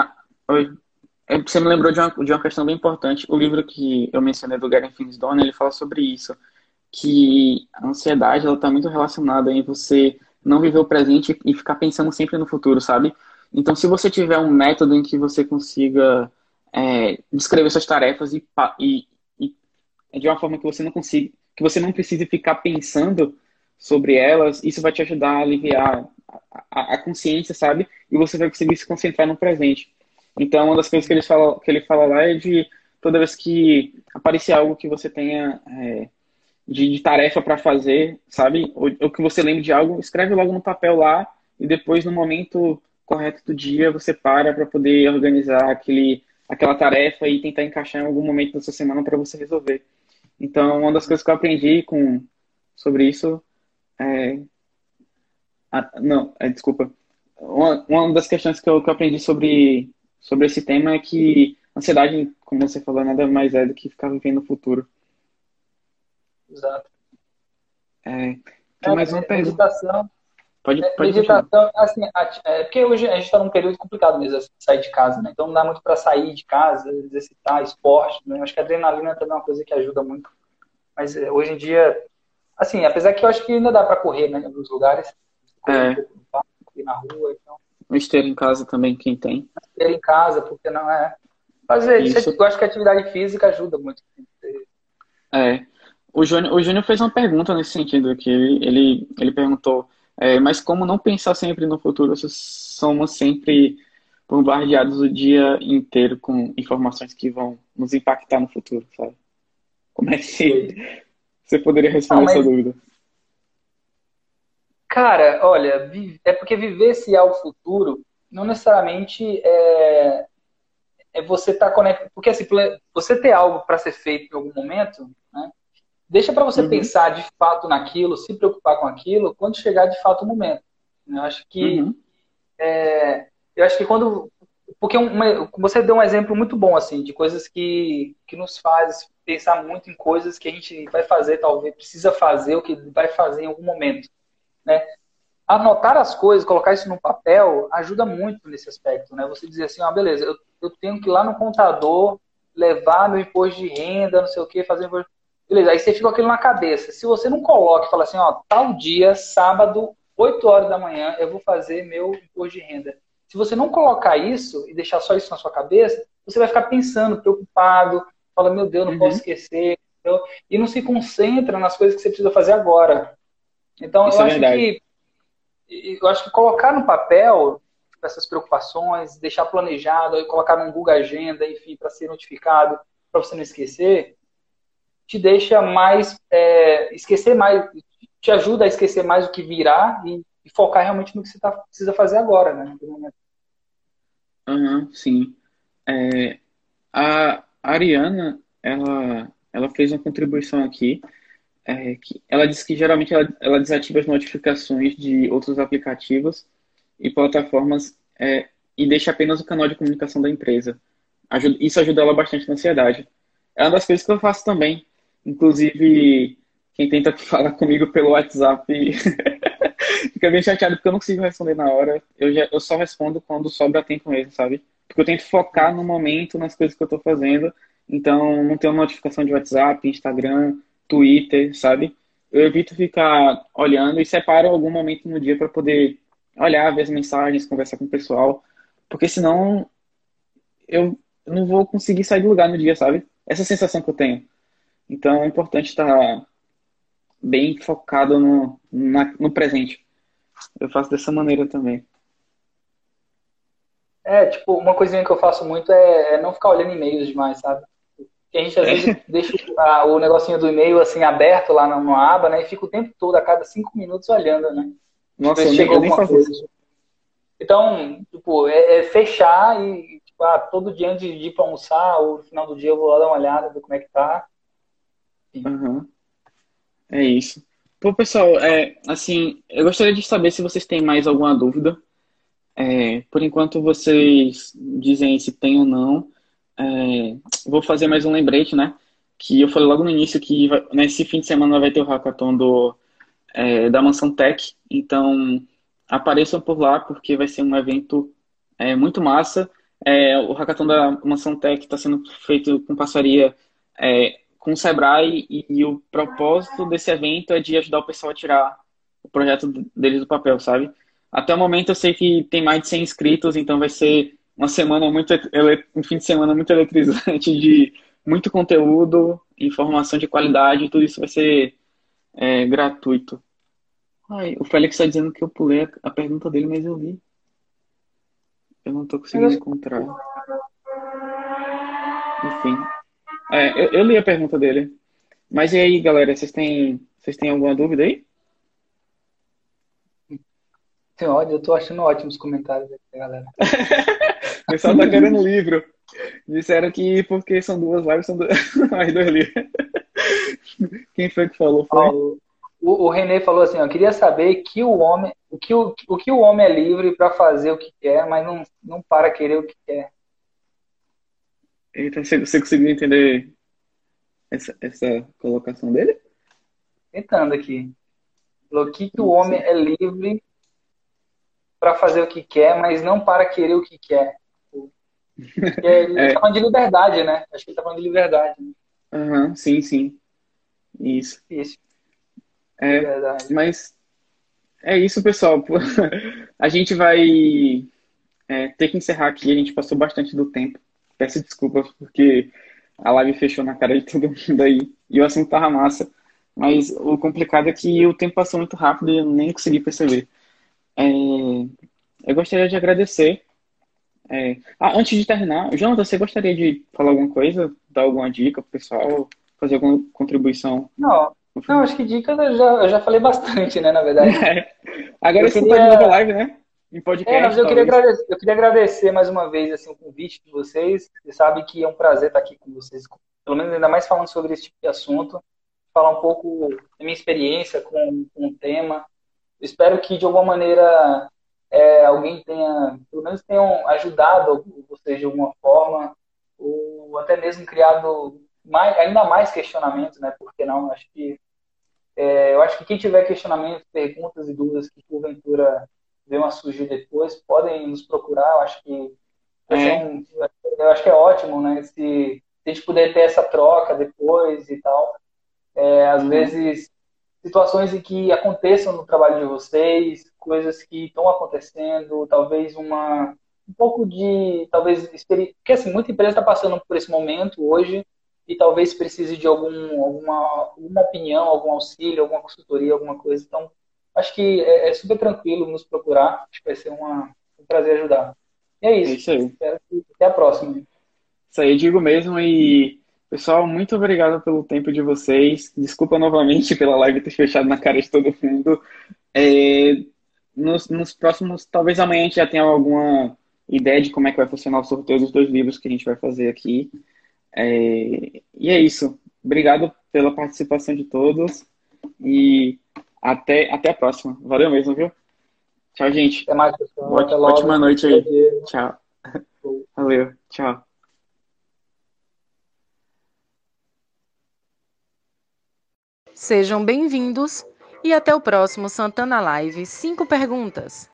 É, você me lembrou de uma, de uma questão bem importante. O livro que eu mencionei do Garen Finsdorn, ele fala sobre isso. Que a ansiedade, ela está muito relacionada em você não viver o presente e ficar pensando sempre no futuro, sabe? Então, se você tiver um método em que você consiga é, descrever suas tarefas e, e, e, de uma forma que você não consiga, que você não precise ficar pensando sobre elas, isso vai te ajudar a aliviar a, a, a consciência, sabe? E você vai conseguir se concentrar no presente. Então, uma das coisas que ele fala, que ele fala lá é de toda vez que aparecer algo que você tenha é, de, de, tarefa para fazer, sabe? Ou, ou, que você lembre de algo, escreve logo no papel lá e depois, no momento correto do dia, você para para poder organizar aquele, aquela tarefa e tentar encaixar em algum momento da sua semana para você resolver. Então, uma das coisas que eu aprendi com, sobre isso é. Ah, não, é, desculpa. Uma, uma das questões que eu, que eu aprendi sobre sobre esse tema é que ansiedade, como você falou, nada mais é do que ficar vivendo o futuro. Exato. É, tem é, mais uma pergunta. Meditação. Pode, é, pode meditação, assim, é, porque hoje a gente está num período complicado mesmo, assim, sair de casa, né? Então não dá muito para sair de casa, exercitar, esporte, né? Acho que a adrenalina também é uma coisa que ajuda muito. Mas é, hoje em dia, assim, apesar que eu acho que ainda dá para correr, né? Em alguns lugares. Correr é. um pouco na rua, então esteira em casa também, quem tem. Esteira em casa, porque não é. Fazer, Isso. eu acho que a atividade física ajuda muito. É. O Júnior, o Júnior fez uma pergunta nesse sentido aqui. Ele, ele, ele perguntou, é, mas como não pensar sempre no futuro se somos sempre bombardeados o dia inteiro com informações que vão nos impactar no futuro, sabe? Como é que você poderia responder não, mas... essa dúvida? Cara, olha, é porque viver-se ao futuro não necessariamente é, é você estar tá conectado. Porque assim, você ter algo para ser feito em algum momento, né, deixa para você uhum. pensar de fato naquilo, se preocupar com aquilo, quando chegar de fato o momento. Eu acho que. Uhum. É, eu acho que quando. Porque uma, você deu um exemplo muito bom, assim, de coisas que, que nos faz pensar muito em coisas que a gente vai fazer, talvez, precisa fazer, o que vai fazer em algum momento. Né? Anotar as coisas, colocar isso no papel, ajuda muito nesse aspecto. Né? Você dizer assim, ah, beleza, eu, eu tenho que ir lá no contador, levar meu imposto de renda, não sei o que, fazer imposto... Beleza, aí você fica com aquilo na cabeça. Se você não coloca e fala assim, ó, tal dia, sábado, 8 horas da manhã, eu vou fazer meu imposto de renda. Se você não colocar isso e deixar só isso na sua cabeça, você vai ficar pensando, preocupado, fala, meu Deus, não uhum. posso esquecer, entendeu? e não se concentra nas coisas que você precisa fazer agora. Então, Isso eu é acho verdade. que eu acho que colocar no papel essas preocupações, deixar planejado, aí colocar no Google Agenda, enfim, para ser notificado, para você não esquecer, te deixa mais é, esquecer mais, te ajuda a esquecer mais o que virá e, e focar realmente no que você tá, precisa fazer agora, né? Uhum, sim. É, a Ariana, ela, ela fez uma contribuição aqui é, que ela diz que geralmente ela, ela, desativa as notificações de outros aplicativos e plataformas é, e deixa apenas o canal de comunicação da empresa. Ajuda, isso ajuda ela bastante na ansiedade. É uma das coisas que eu faço também. Inclusive, quem tenta falar comigo pelo WhatsApp fica bem chateado porque eu não consigo responder na hora. Eu, já, eu só respondo quando sobra tempo mesmo, sabe? Porque eu tento focar no momento, nas coisas que eu estou fazendo. Então, não tenho notificação de WhatsApp, Instagram, Twitter, sabe? Eu evito ficar olhando e separo algum momento no dia para poder olhar, ver as mensagens, conversar com o pessoal, porque senão eu não vou conseguir sair do lugar no dia, sabe? Essa sensação que eu tenho. Então é importante estar bem focado no, na, no presente. Eu faço dessa maneira também. É, tipo, uma coisinha que eu faço muito é, é não ficar olhando e-mails demais, sabe? A gente às vezes deixa a, o negocinho do e-mail assim aberto lá na, aba, né? E fica o tempo todo, a cada cinco minutos, olhando, né? Nossa, eu, eu nem faço isso. Então, tipo, é, é, fechar e, tipo, ah, todo dia antes de ir pra almoçar, ou no final do dia eu vou lá dar uma olhada, ver como é que tá. Uhum. É isso. Pô, pessoal, é, assim, eu gostaria de saber se vocês têm mais alguma dúvida. É, por enquanto vocês dizem se tem ou não. É, vou fazer mais um lembrete, né? Que eu falei logo no início que vai, nesse fim de semana vai ter o hackathon do, é, da Mansão Tech. Então, apareçam por lá, porque vai ser um evento é, muito massa. É, o hackathon da Mansão Tech está sendo feito com parceria é, com o Sebrae e, e, o propósito desse evento é de ajudar o pessoal a tirar o projeto deles do papel, sabe? Até o momento eu sei que tem mais de 100 inscritos, então vai ser uma semana muito, um fim de semana muito eletrizante de muito conteúdo, informação de qualidade, tudo isso vai ser é, gratuito. Ai, o Félix está dizendo que eu pulei a pergunta dele, mas eu vi. Eu não estou conseguindo encontrar. Enfim. É, eu, eu, li a pergunta dele. Mas e aí, galera, vocês têm, vocês têm alguma dúvida aí? Tem ódio, eu tô achando ótimos comentários aqui, galera. o pessoal tá querendo livro. Disseram que porque são duas lives, são mais dois livros. Quem foi que falou? Foi? O, o René falou assim, eu queria saber que o homem, o que o, o que o homem é livre para fazer o que quer, mas não, não para querer o que quer. Eita, você, conseguiu entender essa, essa colocação dele? Tentando aqui. O que, que o homem é livre para fazer o que quer, mas não para querer o que quer. Ele é. tá falando de liberdade, né? Acho que ele tá falando de liberdade. Né? Uhum, sim, sim. Isso. Isso. É, mas é isso, pessoal. A gente vai é, ter que encerrar aqui. A gente passou bastante do tempo. Peço desculpas porque a live fechou na cara de todo mundo aí e o assunto tava massa. Mas o complicado é que o tempo passou muito rápido e eu nem consegui perceber. É, eu gostaria de agradecer. É, ah, antes de terminar, Jonathan, você gostaria de falar alguma coisa, dar alguma dica pro pessoal, fazer alguma contribuição? Não, não acho que dicas eu já, eu já falei bastante, né, na verdade. É. Agora eu você queria... pode live, né? Em podcast. É, mas eu queria, agradecer, eu queria agradecer mais uma vez assim, o convite de vocês. Você sabe que é um prazer estar aqui com vocês, pelo menos ainda mais falando sobre esse tipo de assunto, falar um pouco da minha experiência com, com o tema. Eu espero que de alguma maneira é, alguém tenha, pelo menos tenham ajudado vocês de alguma forma, ou até mesmo criado mais, ainda mais questionamentos, né? Porque não? Acho que é, eu acho que quem tiver questionamentos, perguntas e dúvidas que porventura venham a surgir depois, podem nos procurar. Eu acho que é. um, eu acho que é ótimo, né? Se, se, a gente puder ter essa troca depois e tal. É, às uhum. vezes, situações em que aconteçam no trabalho de vocês, coisas que estão acontecendo, talvez uma um pouco de talvez porque assim muita empresa está passando por esse momento hoje e talvez precise de algum alguma, alguma opinião, algum auxílio, alguma consultoria, alguma coisa. Então acho que é, é, super tranquilo nos procurar. Acho que vai ser uma, um prazer ajudar. E é isso. É isso aí. Espero que até a próxima. Isso aí, digo mesmo. E, pessoal, muito obrigado pelo tempo de vocês. Desculpa novamente pela live ter fechado na cara de todo mundo. É, nos, nos próximos, talvez amanhã a gente já tenha alguma ideia de como é que vai funcionar o sorteio dos dois livros que a gente vai fazer aqui. É, e é isso. Obrigado pela participação de todos. E até, até a próxima. Valeu mesmo, viu? Tchau, gente. Até mais, pessoal. Ótima, até logo. ótima noite aí. Tchau. Valeu. Tchau. Sejam bem-vindos e até o próximo Santana Live 5 perguntas.